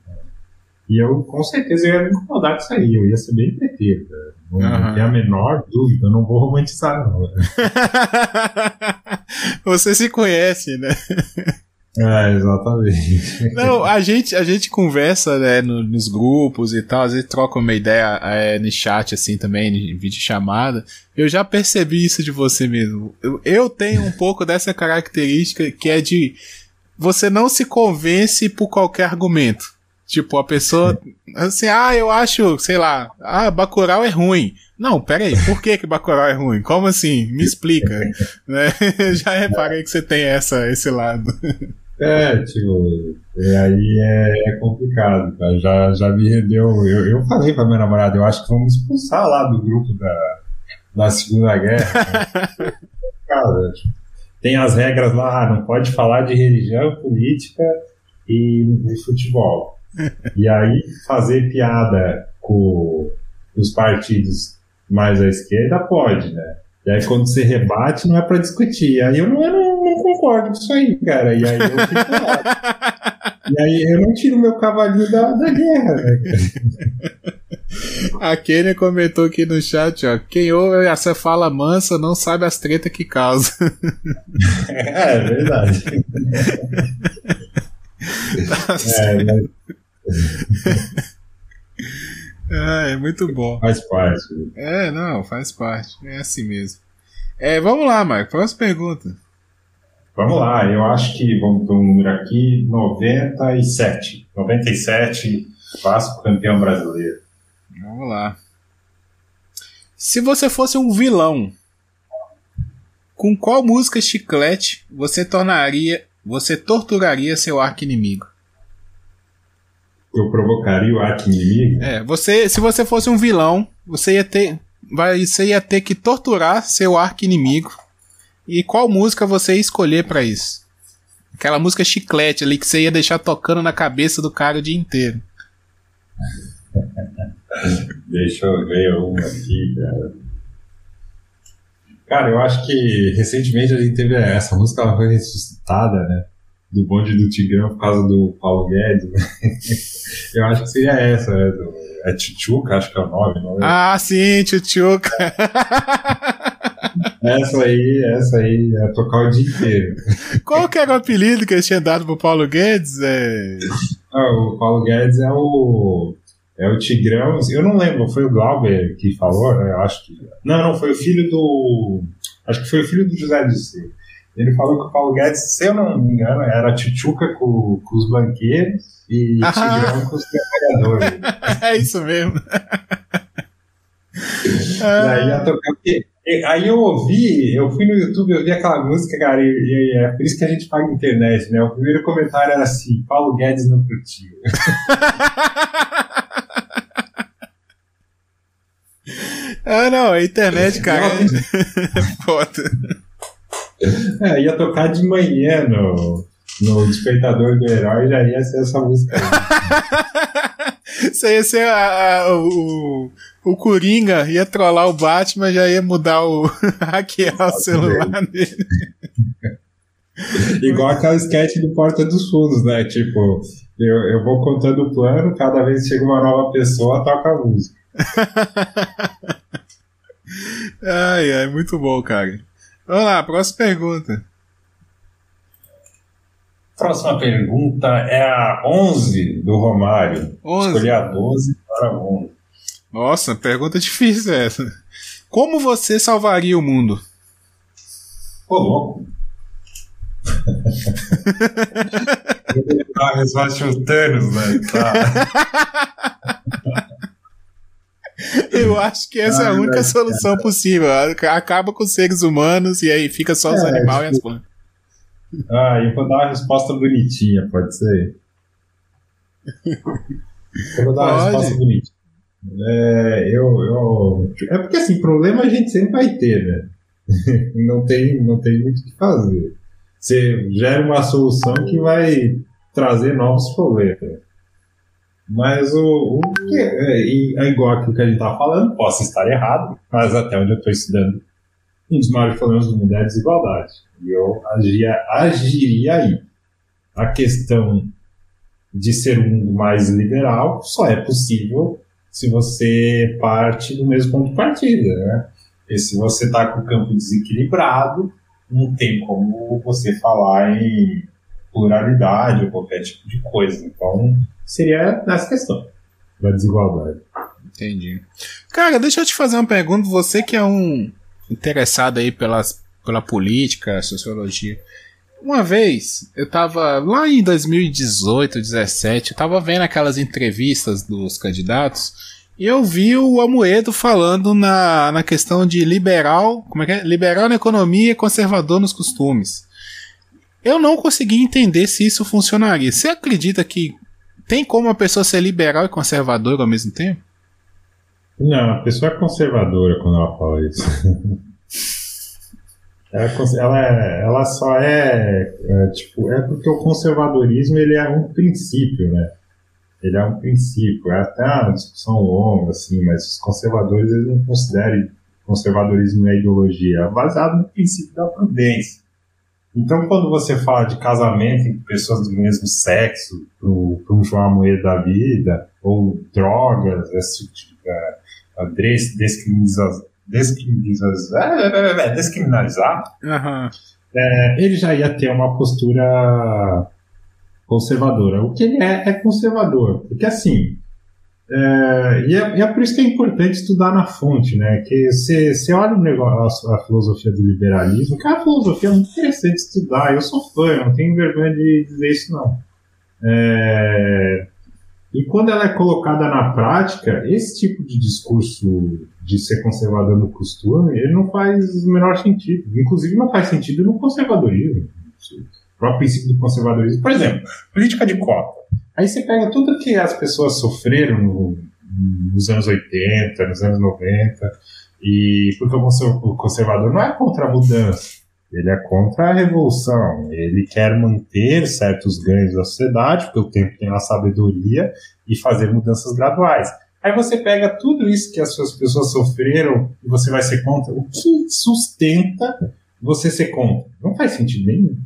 E eu, com certeza, ia me incomodar com isso aí. Eu ia ser bem preteiro, Não, uhum. tem a menor dúvida. Eu não vou romantizar, não. (laughs) Você se conhece, né? É, exatamente. Não, a gente, a gente conversa né, no, nos grupos e tal, às vezes troca uma ideia é, no chat assim também, em vídeo chamada. Eu já percebi isso de você mesmo. Eu, eu tenho um pouco dessa característica que é de você não se convence por qualquer argumento. Tipo, a pessoa, assim, ah, eu acho, sei lá, ah, Bacurau é ruim. Não, pera aí, por que que Bacurau é ruim? Como assim? Me explica. né? (laughs) Já reparei que você tem essa, esse lado. É, tipo, e aí é, é, complicado, cara. Já, já me rendeu. Eu, eu falei pra minha namorada, eu acho que vamos expulsar lá do grupo da, da Segunda Guerra. (laughs) cara, tem as regras lá, não pode falar de religião, política e, e futebol e aí fazer piada com os partidos mais à esquerda pode, né? E aí quando você rebate, não é pra discutir. Aí eu não, eu não, não concordo com isso aí, cara. E aí eu fico (laughs) lá. E aí eu não tiro meu cavalinho da, da guerra, né? A Kenia comentou aqui no chat, ó. Quem ouve essa fala mansa não sabe as tretas que causa. (laughs) É, é verdade. tá é, mas... Ah, é muito bom. Faz parte. É, não, faz parte. É assim mesmo. É, vamos lá, Marco. Próxima pergunta. Vamos lá, eu acho que vamos ter um número aqui: 97. 97, Vasco campeão brasileiro. Vamos lá. Se você fosse um vilão, com qual música chiclete você tornaria, você torturaria seu arco inimigo? Eu provocaria o arco inimigo? É, você, se você fosse um vilão, você ia ter, vai, você ia ter que torturar seu arco inimigo. E qual música você ia escolher para isso? Aquela música chiclete ali que você ia deixar tocando na cabeça do cara o dia inteiro. (laughs) Deixa eu ver uma aqui, cara. Cara, eu acho que recentemente a gente teve essa música, ela foi ressuscitada, né? Do bonde do Tigrão por causa do Paulo Guedes. Né? (laughs) eu acho que seria essa, né? Do, é Tchutchuca, acho que é o nome. Não é? Ah, sim, Tchutchuca. (laughs) essa aí, essa aí, é tocar o dia inteiro. (laughs) Qual que era o apelido que eles tinham dado pro Paulo Guedes? É... Ah, o Paulo Guedes é o é o Tigrão, eu não lembro, foi o Glauber que falou, né? eu acho que. Não, não, foi o filho do. Acho que foi o filho do José C. Ele falou que o Paulo Guedes, se eu não me engano, era Tchutchuca com, com os banqueiros e ah. Tigrão com os trabalhadores. (laughs) é isso mesmo. (laughs) e aí ia tocar. Aí eu ouvi, eu fui no YouTube, eu vi aquela música, cara, e, e, é por isso que a gente paga internet, né? O primeiro comentário era assim: Paulo Guedes não curtiu. (laughs) Ah, não, a internet, cara. (laughs) Foda. É, ia tocar de manhã no, no Despertador do Herói, já ia ser essa música. (laughs) Isso ia ser a, a, o, o Coringa, ia trollar o Batman, já ia mudar o. (laughs) hackear o celular dele. (laughs) Igual aquela sketch do Porta dos Fundos, né? Tipo, eu, eu vou contando o plano, cada vez que chega uma nova pessoa, toca a música. (laughs) ai, ai, muito bom, cara. Vamos lá, próxima pergunta. Próxima pergunta é a 11 do Romário. 11. Escolhi a 12 para a 11. Nossa, pergunta difícil essa. Como você salvaria o mundo? Ô, louco. (laughs) ah, vai chutando, né? Tá. (laughs) Eu acho que essa é a única solução possível. Acaba com os seres humanos e aí fica só os é, animais e as plantas. Ah, eu vou dar uma resposta bonitinha, pode ser? Eu vou dar uma pode. resposta bonitinha. É, eu, eu, é porque assim, problema a gente sempre vai ter, né? (laughs) não, tem, não tem muito o que fazer. Você gera uma solução que vai trazer novos problemas. Mas o, o que é, é igual aquilo que a gente estava falando, posso estar errado, mas até onde eu estou estudando, um dos maiores problemas do mundo é a desigualdade. Eu agia, agiria aí. A questão de ser um mundo mais liberal só é possível se você parte do mesmo ponto de partida, né? E se você está com o campo desequilibrado, não tem como você falar em pluralidade ou qualquer tipo de coisa. Então, seria nessa questão da desigualdade. Entendi. Cara, deixa eu te fazer uma pergunta. Você que é um interessado aí pelas, pela política, sociologia. Uma vez, eu tava lá em 2018, 17, eu tava vendo aquelas entrevistas dos candidatos e eu vi o Amoedo falando na, na questão de liberal, como é que é? Liberal na economia e conservador nos costumes. Eu não consegui entender se isso funcionaria. Você acredita que tem como a pessoa ser liberal e conservadora ao mesmo tempo? Não, a pessoa é conservadora quando ela fala isso. (laughs) ela, é ela, é, ela só é, é, tipo, é porque o conservadorismo ele é um princípio, né? Ele é um princípio, é até uma discussão longa, assim, mas os conservadores eles não consideram conservadorismo é ideologia? É baseado no princípio da prudência. Então, quando você fala de casamento entre pessoas do mesmo sexo, para um João Moeda da vida, ou drogas, esse tipo de descriminalização, descriminalizar, descriminalizar uhum. é, ele já ia ter uma postura conservadora. O que ele é, é conservador. Porque assim, é, e, é, e, é, por isso que é importante estudar na fonte, né? Que você olha o negócio, a, a, filosofia do liberalismo, que é uma filosofia muito interessante de estudar. Eu sou fã, eu não tenho vergonha de dizer isso, não. É, e quando ela é colocada na prática, esse tipo de discurso de ser conservador no costume, ele não faz o menor sentido. Inclusive, não faz sentido no conservadorismo. O próprio princípio do conservadorismo. Por exemplo, política de cota. Aí você pega tudo que as pessoas sofreram no, nos anos 80, nos anos 90, e porque o conservador não é contra a mudança, ele é contra a revolução, ele quer manter certos ganhos da sociedade, porque o tempo tem a sabedoria, e fazer mudanças graduais. Aí você pega tudo isso que as suas pessoas sofreram e você vai ser contra. O que sustenta você ser contra? Não faz sentido nenhum.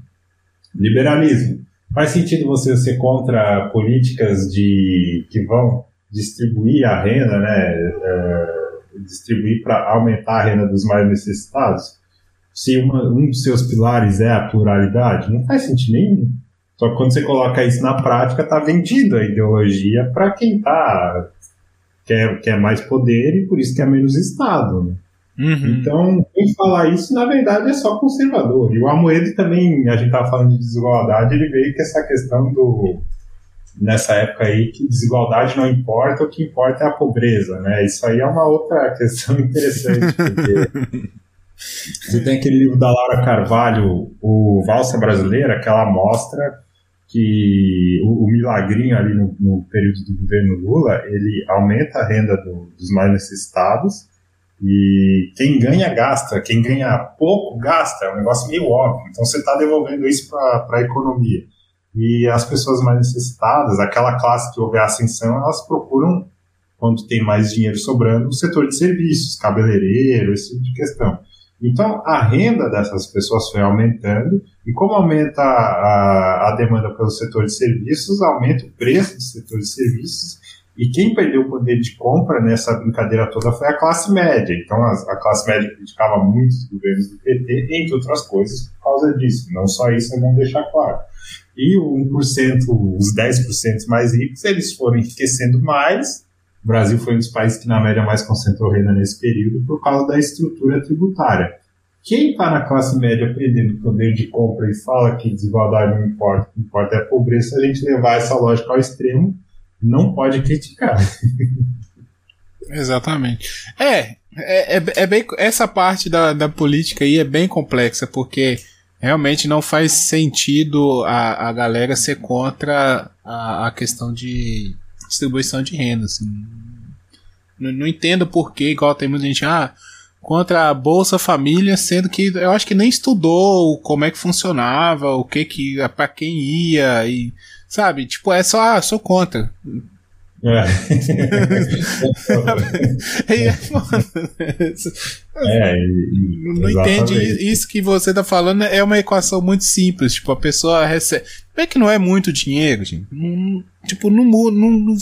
Liberalismo. Faz sentido você ser contra políticas de que vão distribuir a renda, né? É, distribuir para aumentar a renda dos mais necessitados? Se uma, um dos seus pilares é a pluralidade, não faz sentido nenhum. Só que quando você coloca isso na prática, está vendido a ideologia para quem tá quer, quer mais poder e por isso quer menos Estado. Né? Uhum. Então, quem falar isso, na verdade, é só conservador. E o Amoedo também, a gente estava falando de desigualdade, ele veio com essa questão do. Nessa época aí, que desigualdade não importa, o que importa é a pobreza, né? Isso aí é uma outra (laughs) questão interessante, porque (laughs) você tem aquele livro da Laura Carvalho, o Valsa Brasileira, que ela mostra que o, o milagrinho ali no, no, período do governo Lula, ele aumenta a renda do, dos mais necessitados, e quem ganha, gasta. Quem ganha pouco, gasta. É um negócio meio óbvio. Então você está devolvendo isso para a economia. E as pessoas mais necessitadas, aquela classe que houve a ascensão, elas procuram, quando tem mais dinheiro sobrando, o setor de serviços, cabeleireiro, esse tipo de questão. Então a renda dessas pessoas foi aumentando, e como aumenta a, a demanda pelo setor de serviços, aumenta o preço do setor de serviços, e quem perdeu o poder de compra nessa brincadeira toda foi a classe média. Então, a, a classe média criticava muito os governos do PT, entre outras coisas, por causa disso. Não só isso, é bom deixar claro. E o 1%, os 10% mais ricos, eles foram enriquecendo mais. O Brasil foi um dos países que, na média, mais concentrou renda nesse período por causa da estrutura tributária. Quem está na classe média perdendo poder de compra e fala que desigualdade não importa, o que importa é a pobreza, a gente levar essa lógica ao extremo, não pode criticar. (laughs) Exatamente. É, é, é, é, bem, essa parte da, da política aí é bem complexa, porque realmente não faz sentido a, a galera ser contra a, a questão de distribuição de renda. Assim. Não, não entendo por que, igual tem muita gente, ah, contra a Bolsa Família, sendo que eu acho que nem estudou como é que funcionava, o que que, para quem ia e Sabe? Tipo, é só, ah, sou contra. É. (laughs) é, não entende isso que você tá falando é uma equação muito simples. Tipo, a pessoa recebe. É que não é muito dinheiro, gente. Não, tipo, não, não,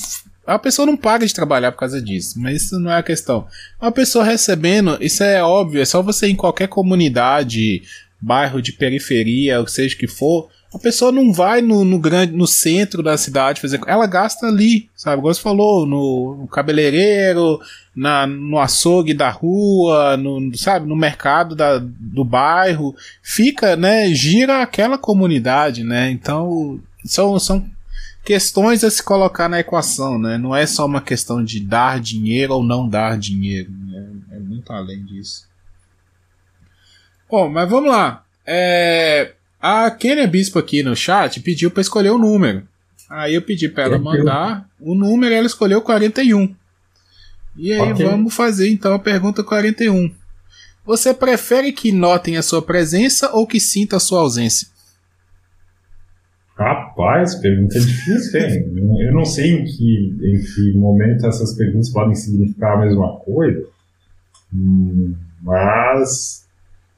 a pessoa não paga de trabalhar por causa disso, mas isso não é a questão. Uma pessoa recebendo, isso é óbvio, é só você em qualquer comunidade, bairro de periferia, ou seja que for, a pessoa não vai no, no grande, no centro da cidade fazer. Ela gasta ali, sabe? Como você falou, no, no cabeleireiro, na, no açougue da rua, no, sabe? No mercado da, do bairro. Fica, né? Gira aquela comunidade, né? Então, são, são questões a se colocar na equação, né? Não é só uma questão de dar dinheiro ou não dar dinheiro. Né? É muito além disso. Bom, mas vamos lá. É, a Kenia Bispo aqui no chat pediu para escolher o número. Aí eu pedi para ela mandar o número, ela escolheu 41. E aí okay. vamos fazer então a pergunta 41. Você prefere que notem a sua presença ou que sinta a sua ausência? Rapaz, pergunta difícil, hein? Eu não sei em que, em que momento essas perguntas podem significar a mesma coisa. Hum Mas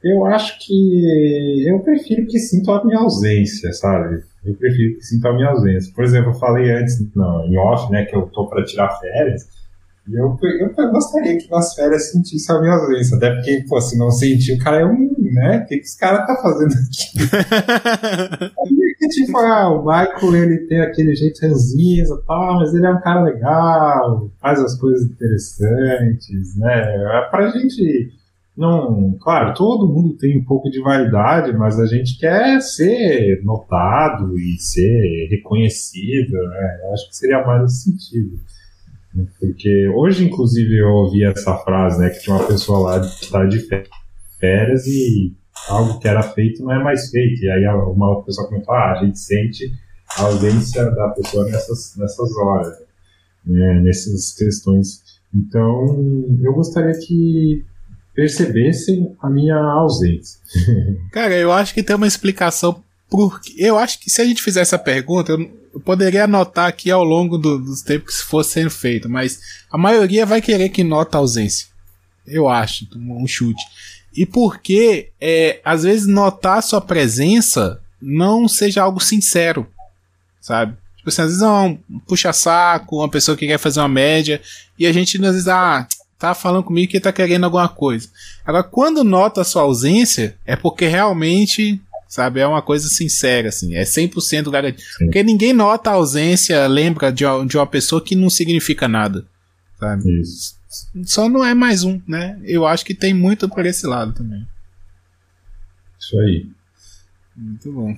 eu acho que eu prefiro que sintam a minha ausência, sabe? Eu prefiro que sintam a minha ausência. Por exemplo, eu falei antes não, em off, né, que eu tô para tirar férias. E eu, eu, eu, gostaria que nas férias sentisse a minha ausência. Até porque, pô, se não sentir, o cara é um, né? O que, que esse cara tá fazendo aqui? (laughs) que, tipo, ah, o Michael, ele tem aquele jeito ranzinza e tal, mas ele é um cara legal, faz as coisas interessantes, né? É pra gente não, claro, todo mundo tem um pouco de vaidade, mas a gente quer ser notado e ser reconhecido, né? Eu acho que seria mais nesse sentido. Porque hoje, inclusive, eu ouvi essa frase, né? Que tinha uma pessoa lá que está de férias e algo que era feito não é mais feito. E aí uma outra pessoa comentou, ah, a gente sente a ausência da pessoa nessas, nessas horas, né? nessas questões. Então, eu gostaria que percebessem a minha ausência. (laughs) Cara, eu acho que tem uma explicação porque eu acho que se a gente fizer essa pergunta, eu, poderia anotar aqui ao longo do, dos tempos que fosse sendo feito, mas a maioria vai querer que nota a ausência. Eu acho, um chute. E porque é, às vezes notar a sua presença não seja algo sincero, sabe? Tipo assim, às vezes é um puxa-saco, uma pessoa que quer fazer uma média, e a gente às vezes, ah, tá falando comigo que tá querendo alguma coisa. Agora, quando nota a sua ausência, é porque realmente, sabe, é uma coisa sincera, assim, é 100% garantido. Porque ninguém nota a ausência, lembra de, de uma pessoa que não significa nada, sabe? Isso. Só não é mais um, né? Eu acho que tem muito por esse lado também. Isso aí. Muito bom.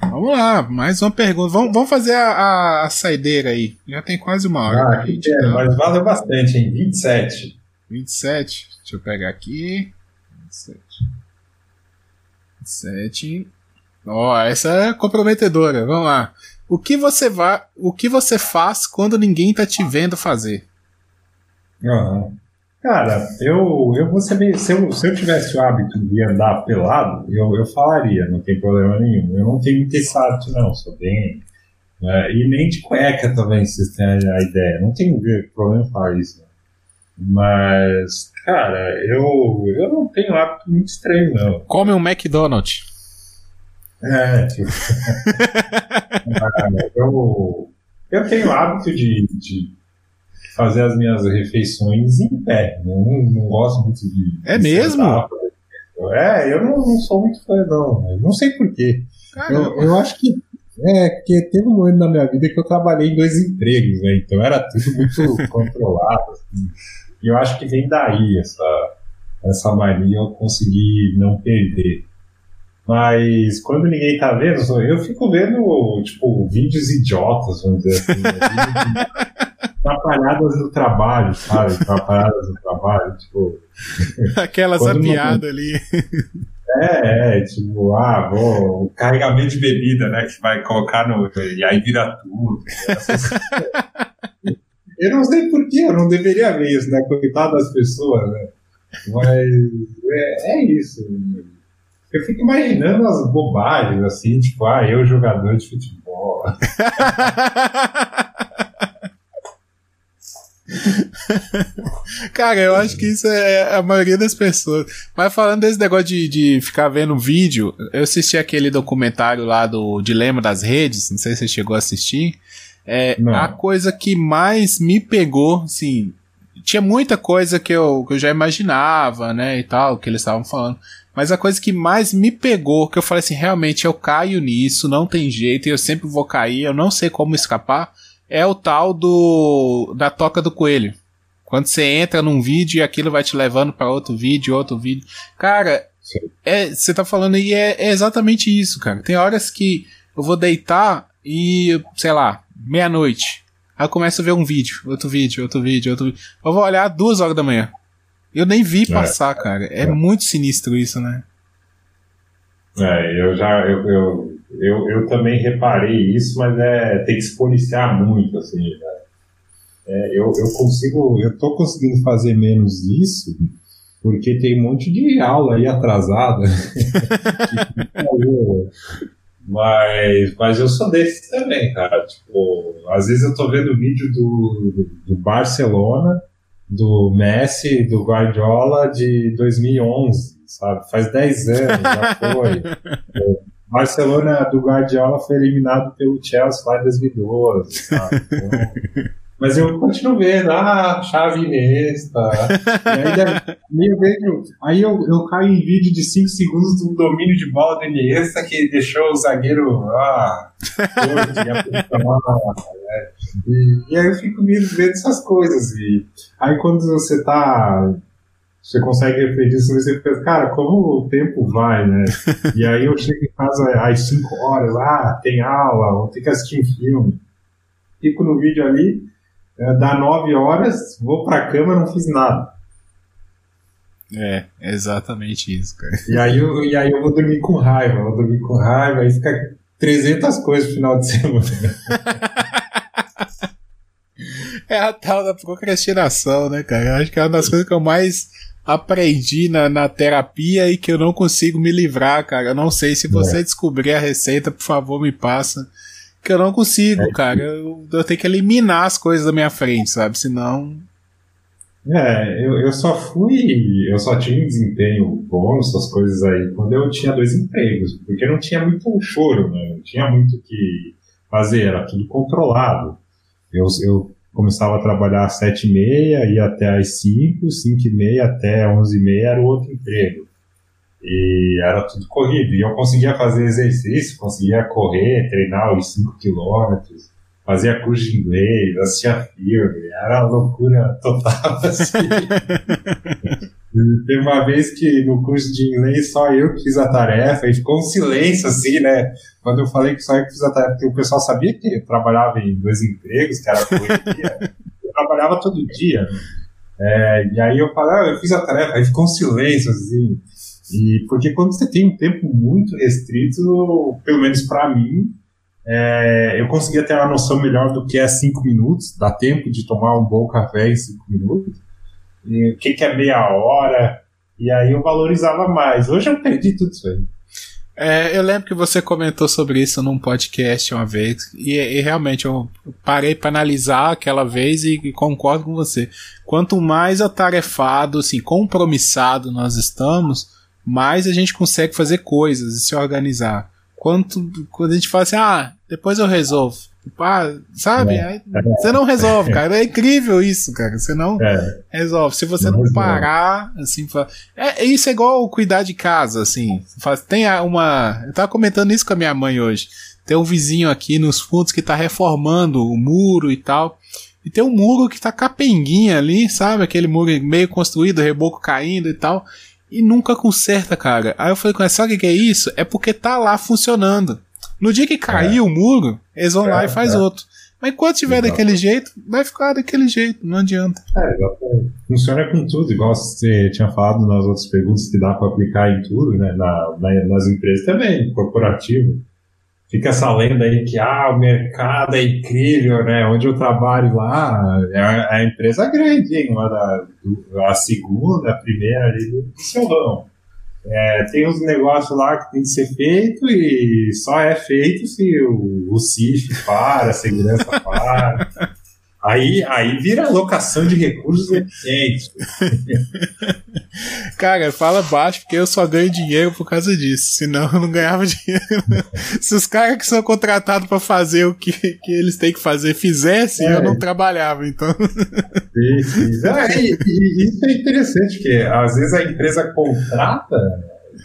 Vamos lá, mais uma pergunta. Vamos, vamos fazer a, a, a saideira aí. Já tem quase uma hora. Ah, gente, é, mas valeu bastante, hein? 27. 27. Deixa eu pegar aqui. 27. 27. Ó, oh, essa é comprometedora. Vamos lá. O que você vai, o que você faz quando ninguém tá te vendo fazer? Uhum. Cara, eu, eu vou saber, se eu, se eu tivesse o hábito de andar pelado, eu, eu falaria, não tem problema nenhum. Eu não tenho muito esse hábito, não, sou bem. Né? E nem de cueca também, se vocês têm a ideia. Não tem problema em falar isso. Né? Mas, cara, eu, eu não tenho hábito muito estranho, não. Come um McDonald's. É, tipo. (laughs) eu, eu tenho hábito de, de fazer as minhas refeições em pé. Não, não gosto muito de. É de mesmo? Sentar. É, eu não, não, sou muito fã, não. não sei porquê. Eu, eu acho que. É, porque teve um momento na minha vida que eu trabalhei em dois empregos, né? Então era tudo muito (laughs) controlado. Assim. E eu acho que vem daí essa, essa mania eu conseguir não perder. Mas quando ninguém tá vendo, eu fico vendo, tipo, vídeos idiotas, vamos dizer assim. Né? (laughs) atrapalhadas no trabalho, sabe? Atrapalhadas no trabalho, tipo. (laughs) Aquela piada ali. É, é, tipo, ah, vou. Carregamento de bebida, né? Que vai colocar no. E aí vira tudo. Né? (laughs) eu não sei porquê, eu não deveria ver isso, né? Coitado das pessoas, né? Mas é, é isso. Eu fico imaginando as bobagens, assim, tipo, ah, eu jogador de futebol. (laughs) (laughs) Cara, eu acho que isso é a maioria das pessoas. Mas falando desse negócio de, de ficar vendo vídeo, eu assisti aquele documentário lá do Dilema das Redes, não sei se você chegou a assistir. É, a coisa que mais me pegou, assim, tinha muita coisa que eu, que eu já imaginava, né, e tal, que eles estavam falando. Mas a coisa que mais me pegou, que eu falei assim, realmente eu caio nisso, não tem jeito, e eu sempre vou cair, eu não sei como escapar, é o tal do da toca do coelho. Quando você entra num vídeo e aquilo vai te levando para outro vídeo, outro vídeo. Cara, é, você tá falando aí é, é, exatamente isso, cara. Tem horas que eu vou deitar e, sei lá, meia-noite. Aí eu começo a ver um vídeo, outro vídeo, outro vídeo, outro vídeo. Eu vou olhar duas horas da manhã. Eu nem vi é. passar, é, cara. É, é, muito sinistro isso, né? É, eu já. Eu, eu eu, eu também reparei isso, mas é, tem que se policiar muito, assim, né? É, eu, eu consigo, eu tô conseguindo fazer menos isso, porque tem um monte de aula aí atrasada. (laughs) mas, mas eu sou desse também, cara. Tipo, às vezes eu tô vendo vídeo do, do Barcelona do Messi, do Guardiola de 2011, sabe? Faz 10 anos, já foi. (laughs) Barcelona do Guardiola foi eliminado pelo Chelsea lá em 2012, sabe? Então, mas eu continuo vendo, ah, chave Iniesta. e aí, eu vejo, aí eu, eu caio em vídeo de 5 segundos do domínio de bola do Iniesta que deixou o zagueiro, ah, né? e, e aí eu fico vendo essas coisas. E aí quando você tá você consegue refletir sobre isso e pensa, cara, como o tempo vai, né? (laughs) e aí eu chego em casa às 5 horas, ah, tem aula, vou ter que assistir um filme. Fico no vídeo ali, é, dá 9 horas, vou pra cama não fiz nada. É, exatamente isso, cara. E aí eu, e aí eu vou dormir com raiva, vou dormir com raiva, aí fica 300 coisas no final de semana. (laughs) é a tal da procrastinação, né, cara? Eu acho que é uma das coisas que eu mais aprendi na, na terapia e que eu não consigo me livrar, cara. Eu não sei se você é. descobrir a receita, por favor, me passa. Que eu não consigo, é. cara. Eu, eu tenho que eliminar as coisas da minha frente, sabe? Senão. É, eu, eu só fui. Eu só tinha um desempenho bom essas coisas aí quando eu tinha dois empregos. Porque não tinha muito choro, né? Não tinha muito o que fazer, era tudo controlado. Eu, eu começava a trabalhar às sete e meia, ia até às cinco, cinco e meia até onze e meia era o outro emprego. E era tudo corrido. E eu conseguia fazer exercício, conseguia correr, treinar os 5 quilômetros, fazia curso de inglês, assistia filme, era loucura total (laughs) assim. (laughs) Teve uma vez que no curso de inglês só eu que fiz a tarefa e ficou um silêncio assim, né? Quando eu falei que só eu que fiz a tarefa, porque o pessoal sabia que eu trabalhava em dois empregos, que era correria. (laughs) eu trabalhava todo dia. Né? É, e aí eu falei, ah, eu fiz a tarefa, aí ficou um silêncio assim. E porque quando você tem um tempo muito restrito, pelo menos para mim, é, eu conseguia ter uma noção melhor do que é cinco minutos, dá tempo de tomar um bom café em cinco minutos o que, que é meia hora, e aí eu valorizava mais. Hoje eu perdi tudo isso aí. É, eu lembro que você comentou sobre isso num podcast uma vez, e, e realmente eu parei para analisar aquela vez e, e, concordo com você. Quanto mais atarefado, assim, compromissado nós estamos, mais a gente consegue fazer coisas e se organizar. Quanto, quando a gente fala assim, ah, depois eu resolvo. Ah, sabe? É. Você não resolve, cara. É incrível isso, cara. Você não é. resolve. Se você não, não parar, assim, é, isso é igual cuidar de casa, assim. Tem uma. Eu tava comentando isso com a minha mãe hoje. Tem um vizinho aqui nos fundos que tá reformando o muro e tal. E tem um muro que tá capenguinha ali, sabe? Aquele muro meio construído, reboco caindo e tal. E nunca conserta, cara. Aí eu falei com ela, sabe o que é isso? É porque tá lá funcionando. No dia que cair é. o muro, eles vão é, lá e faz é. outro. Mas enquanto tiver daquele jeito, vai ficar daquele jeito, não adianta. É, exatamente. Funciona com tudo, igual você tinha falado nas outras perguntas que dá para aplicar em tudo, né? Na, na, nas empresas também, corporativo. Fica essa lenda aí que ah, o mercado é incrível, né? Onde eu trabalho lá é a, é a empresa grande, hein? Uma da, do, a segunda, a primeira ali do seu ramo. É, tem uns negócios lá que tem que ser feito e só é feito se o, o CIF para, a segurança para. (laughs) Aí, aí vira alocação de recursos eficientes. (laughs) Cara, fala baixo porque eu só ganho dinheiro por causa disso. Senão eu não ganhava dinheiro. Se os caras que são contratados para fazer o que, que eles têm que fazer fizessem, é. eu não trabalhava, então. Sim, sim. Ah, e, e, isso é interessante, porque às vezes a empresa contrata,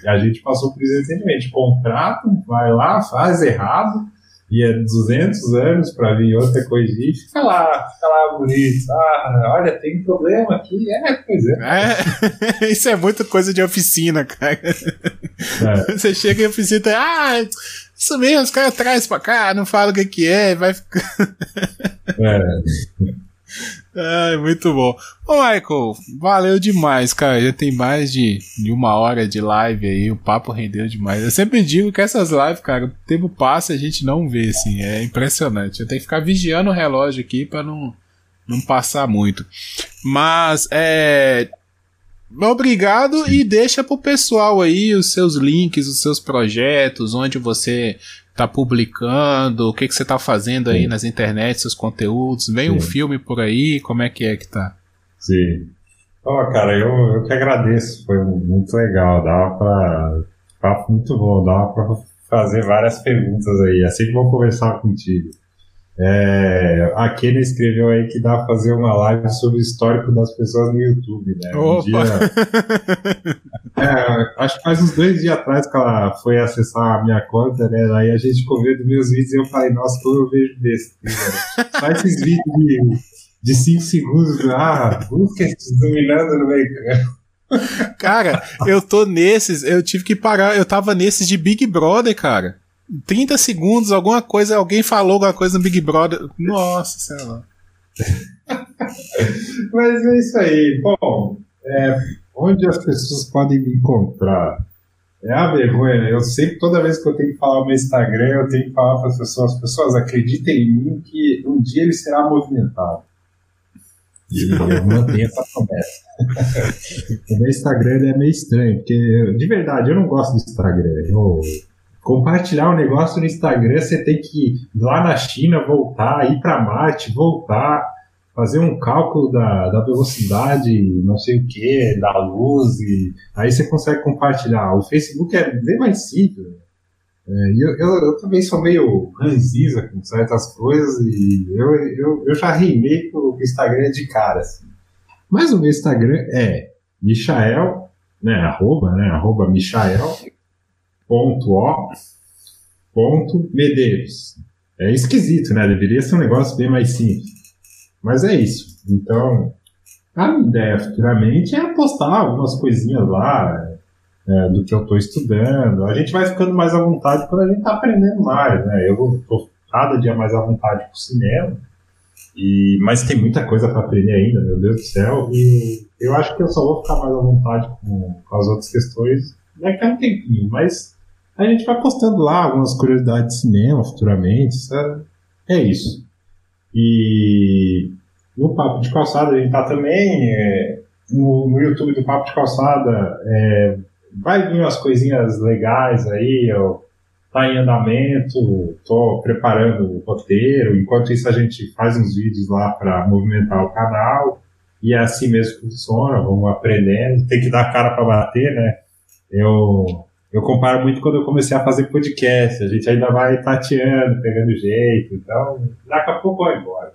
a gente passou por isso recentemente, contrata, vai lá, faz errado e é 200 anos para vir outra coisa e fica lá, fica lá bonito. Ah, olha, tem um problema aqui. É, pois é. é (laughs) isso é muita coisa de oficina, cara. É. Você chega em oficina e ah, isso mesmo, os caras trazem pra cá, não fala o que, que é, vai ficar. é. (laughs) Ai, muito bom. Ô, Michael, valeu demais, cara. Já tem mais de, de uma hora de live aí, o papo rendeu demais. Eu sempre digo que essas lives, cara, o tempo passa e a gente não vê, assim, é impressionante. Eu tenho que ficar vigiando o relógio aqui para não, não passar muito. Mas, é. Obrigado e deixa pro pessoal aí os seus links, os seus projetos, onde você tá publicando, o que, que você tá fazendo aí Sim. nas internet, seus conteúdos, vem Sim. um filme por aí, como é que é que tá? Sim. Ó, oh, cara, eu, eu que agradeço, foi muito legal, dava pra. Papo muito bom, dava pra fazer várias perguntas aí, assim que vou conversar contigo. É, a Kena escreveu aí que dá pra fazer uma live sobre o histórico das pessoas no YouTube, né? Um Opa. dia, (laughs) é, acho que faz uns dois dias atrás que ela foi acessar a minha conta, né? Aí a gente ficou vendo meus vídeos e eu falei, nossa, como eu vejo desse. Né? Só esses vídeos de, de 5 segundos, ah, Busquets dominando no meio campo. Cara, eu tô nesses, eu tive que parar, eu tava nesses de Big Brother, cara. 30 segundos, alguma coisa, alguém falou alguma coisa no Big Brother. Nossa, sei lá. (laughs) Mas é isso aí. Bom, é, onde as pessoas podem me encontrar? É a vergonha. Eu sempre, toda vez que eu tenho que falar no meu Instagram, eu tenho que falar para as pessoas: pessoas, acreditem em mim que um dia ele será movimentado. E eu mantenho essa promessa. (laughs) o meu Instagram é meio estranho, porque de verdade eu não gosto do Instagram. Eu, compartilhar um negócio no Instagram, você tem que ir lá na China, voltar, ir para Marte, voltar, fazer um cálculo da, da velocidade, não sei o que, da luz, e aí você consegue compartilhar. O Facebook é bem mais simples. É, eu, eu, eu, também sou meio ranziza com certas coisas e eu, eu, eu já rimei que o Instagram de cara. Assim. Mas o meu Instagram é Michael, né, arroba, né, arroba Michael, Medeiros. É esquisito, né? Deveria ser um negócio bem mais simples. Mas é isso. Então, a minha ideia futuramente é postar algumas coisinhas lá é, do que eu estou estudando. A gente vai ficando mais à vontade quando a gente está aprendendo mais, né? Eu estou cada dia mais à vontade com o cinema. E, mas tem muita coisa para aprender ainda, meu Deus do céu. E eu acho que eu só vou ficar mais à vontade com, com as outras questões daqui a um tempinho. Mas a gente vai postando lá algumas curiosidades de cinema futuramente, sabe? É isso. E no Papo de Calçada a gente tá também. É, no, no, YouTube do Papo de Calçada é, vai vir umas coisinhas legais aí, ó, tá em andamento, tô preparando o roteiro, enquanto isso a gente faz uns vídeos lá para movimentar o canal, e é assim mesmo que funciona, vamos aprendendo, tem que dar cara para bater, né? Eu eu comparo muito quando eu comecei a fazer podcast. A gente ainda vai tateando, pegando jeito. Então, daqui a pouco vai embora.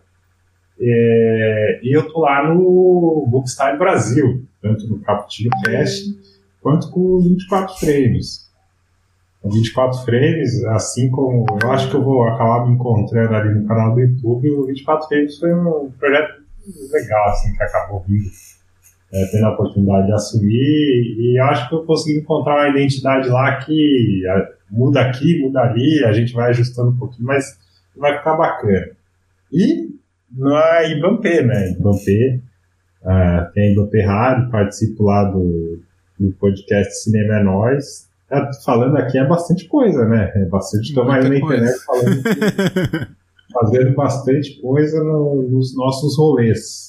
É, e eu tô lá no Bookstyle Brasil, tanto no Caputino Cast quanto com o 24 frames. O 24 frames, assim como eu acho que eu vou acabar me encontrando ali no canal do YouTube, o 24 frames foi um projeto legal, assim, que acabou vindo é, tendo a oportunidade de assumir e acho que eu consegui encontrar uma identidade lá que muda aqui, muda ali, a gente vai ajustando um pouquinho, mas vai ficar bacana. E na Ibampê, né? Ibampê, uh, tem a Ibampê Rádio, participo lá do, do podcast Cinema é Nós. É, falando aqui é bastante coisa, né? É bastante tomar na internet falando que, fazendo bastante coisa no, nos nossos rolês.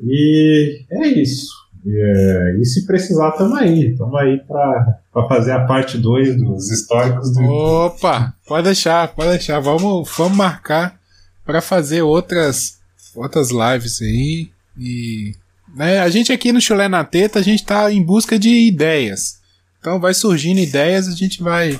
E é isso. E, é, e se precisar, estamos aí. Estamos aí para fazer a parte 2 dos históricos do. Opa! Pode deixar, pode deixar. Vamos, vamos marcar para fazer outras, outras lives aí. E. Né, a gente aqui no Chulé na Teta, a gente está em busca de ideias. Então vai surgindo ideias, a gente vai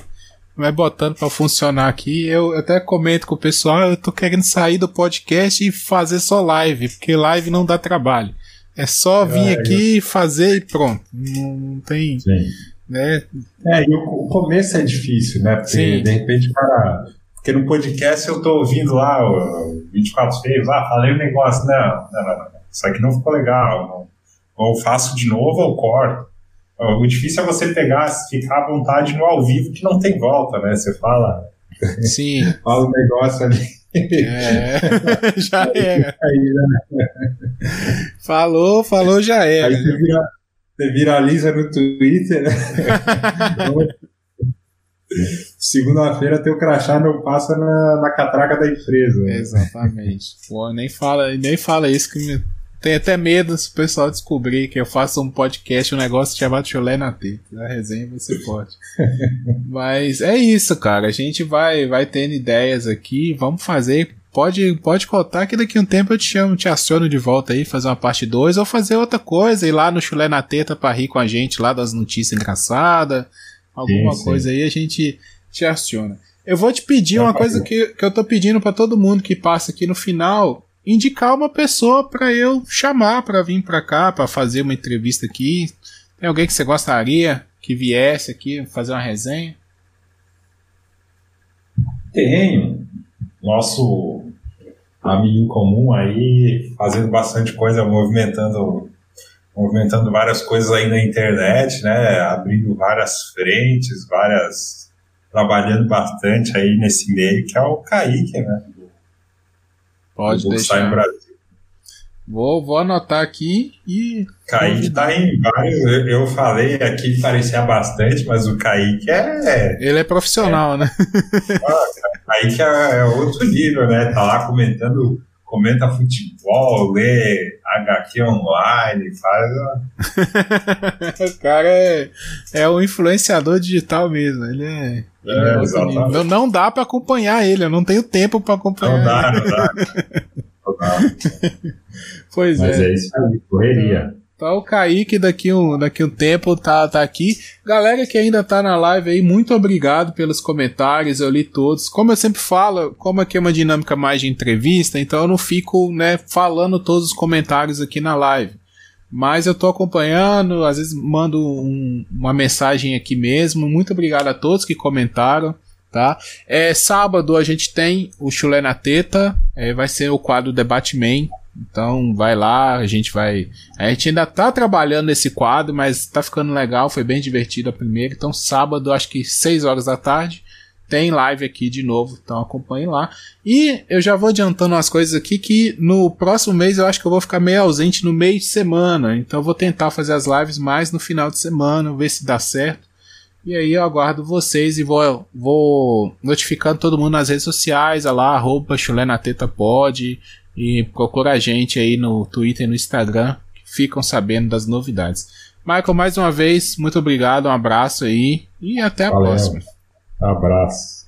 vai botando para funcionar aqui. Eu até comento com o pessoal, eu tô querendo sair do podcast e fazer só live, porque live não dá trabalho. É só vir é, aqui, eu... fazer e pronto. Não, não tem. Sim. Né? É, e o, começo é difícil, né? Porque Sim. de repente para. Porque no podcast eu tô ouvindo lá o 24 feios, ah, falei um negócio, não, não, não, não, isso aqui não ficou legal. Não. Ou faço de novo ou corto. O difícil é você pegar, ficar à vontade no ao vivo que não tem volta, né? Você fala. Sim. (laughs) fala um negócio ali. É, (laughs) já era. Aí, né? Falou, falou, já era. Aí você, vira, você viraliza no Twitter, né? (laughs) Segunda-feira teu crachá não passa na, na catraca da empresa. Né? Exatamente. Pô, nem fala, nem fala isso que me tenho até medo se o pessoal descobrir que eu faço um podcast, um negócio chamado Chulé na Teta. A resenha vai ser forte. Mas é isso, cara. A gente vai, vai tendo ideias aqui. Vamos fazer pode, pode contar que daqui a um tempo eu te chamo, te aciono de volta aí, fazer uma parte 2 ou fazer outra coisa, ir lá no Chulé na Teta pra rir com a gente lá das notícias engraçadas, alguma sim, coisa sim. aí a gente te aciona. Eu vou te pedir uma coisa que, que eu tô pedindo para todo mundo que passa aqui no final, indicar uma pessoa para eu chamar para vir para cá, para fazer uma entrevista aqui. Tem alguém que você gostaria que viesse aqui fazer uma resenha? Tenho. Nosso amigo em comum aí, fazendo bastante coisa, movimentando, movimentando várias coisas aí na internet, né? Abrindo várias frentes, várias. trabalhando bastante aí nesse meio, que é o Kaique, né? Pode do deixar. Brasil. Vou, vou anotar aqui e. Kaique tá em vários. Eu falei aqui parecia bastante, mas o Kaique é. Ele é profissional, é, né? Ah, Kaique é, é, outro nível, né? Tá lá comentando, comenta futebol, lê HQ online, faz. (laughs) o cara é, é um influenciador digital mesmo. Ele é. é, é não, não dá para acompanhar ele, eu não tenho tempo para acompanhar. Não dá, não dá. (laughs) não dá. Pois Mas é. é isso aí, correria. Tá o Kaique daqui um, daqui um tempo tá, tá aqui. Galera que ainda tá na live aí, muito obrigado pelos comentários, eu li todos. Como eu sempre falo, como aqui é uma dinâmica mais de entrevista, então eu não fico, né, falando todos os comentários aqui na live. Mas eu tô acompanhando, às vezes mando um, uma mensagem aqui mesmo. Muito obrigado a todos que comentaram, tá? É, sábado a gente tem o Chulé na Teta, é, vai ser o quadro Debate Man, então vai lá, a gente vai. A gente ainda tá trabalhando nesse quadro, mas tá ficando legal, foi bem divertido a primeira. Então, sábado, acho que 6 horas da tarde, tem live aqui de novo, então acompanhe lá. E eu já vou adiantando umas coisas aqui que no próximo mês eu acho que eu vou ficar meio ausente no meio de semana. Então eu vou tentar fazer as lives mais no final de semana, ver se dá certo. E aí eu aguardo vocês e vou, vou notificando todo mundo nas redes sociais, lá, arroba chulenateta.pod, e procura a gente aí no Twitter e no Instagram, que ficam sabendo das novidades. Michael, mais uma vez, muito obrigado, um abraço aí e até a Valeu. próxima. Abraço.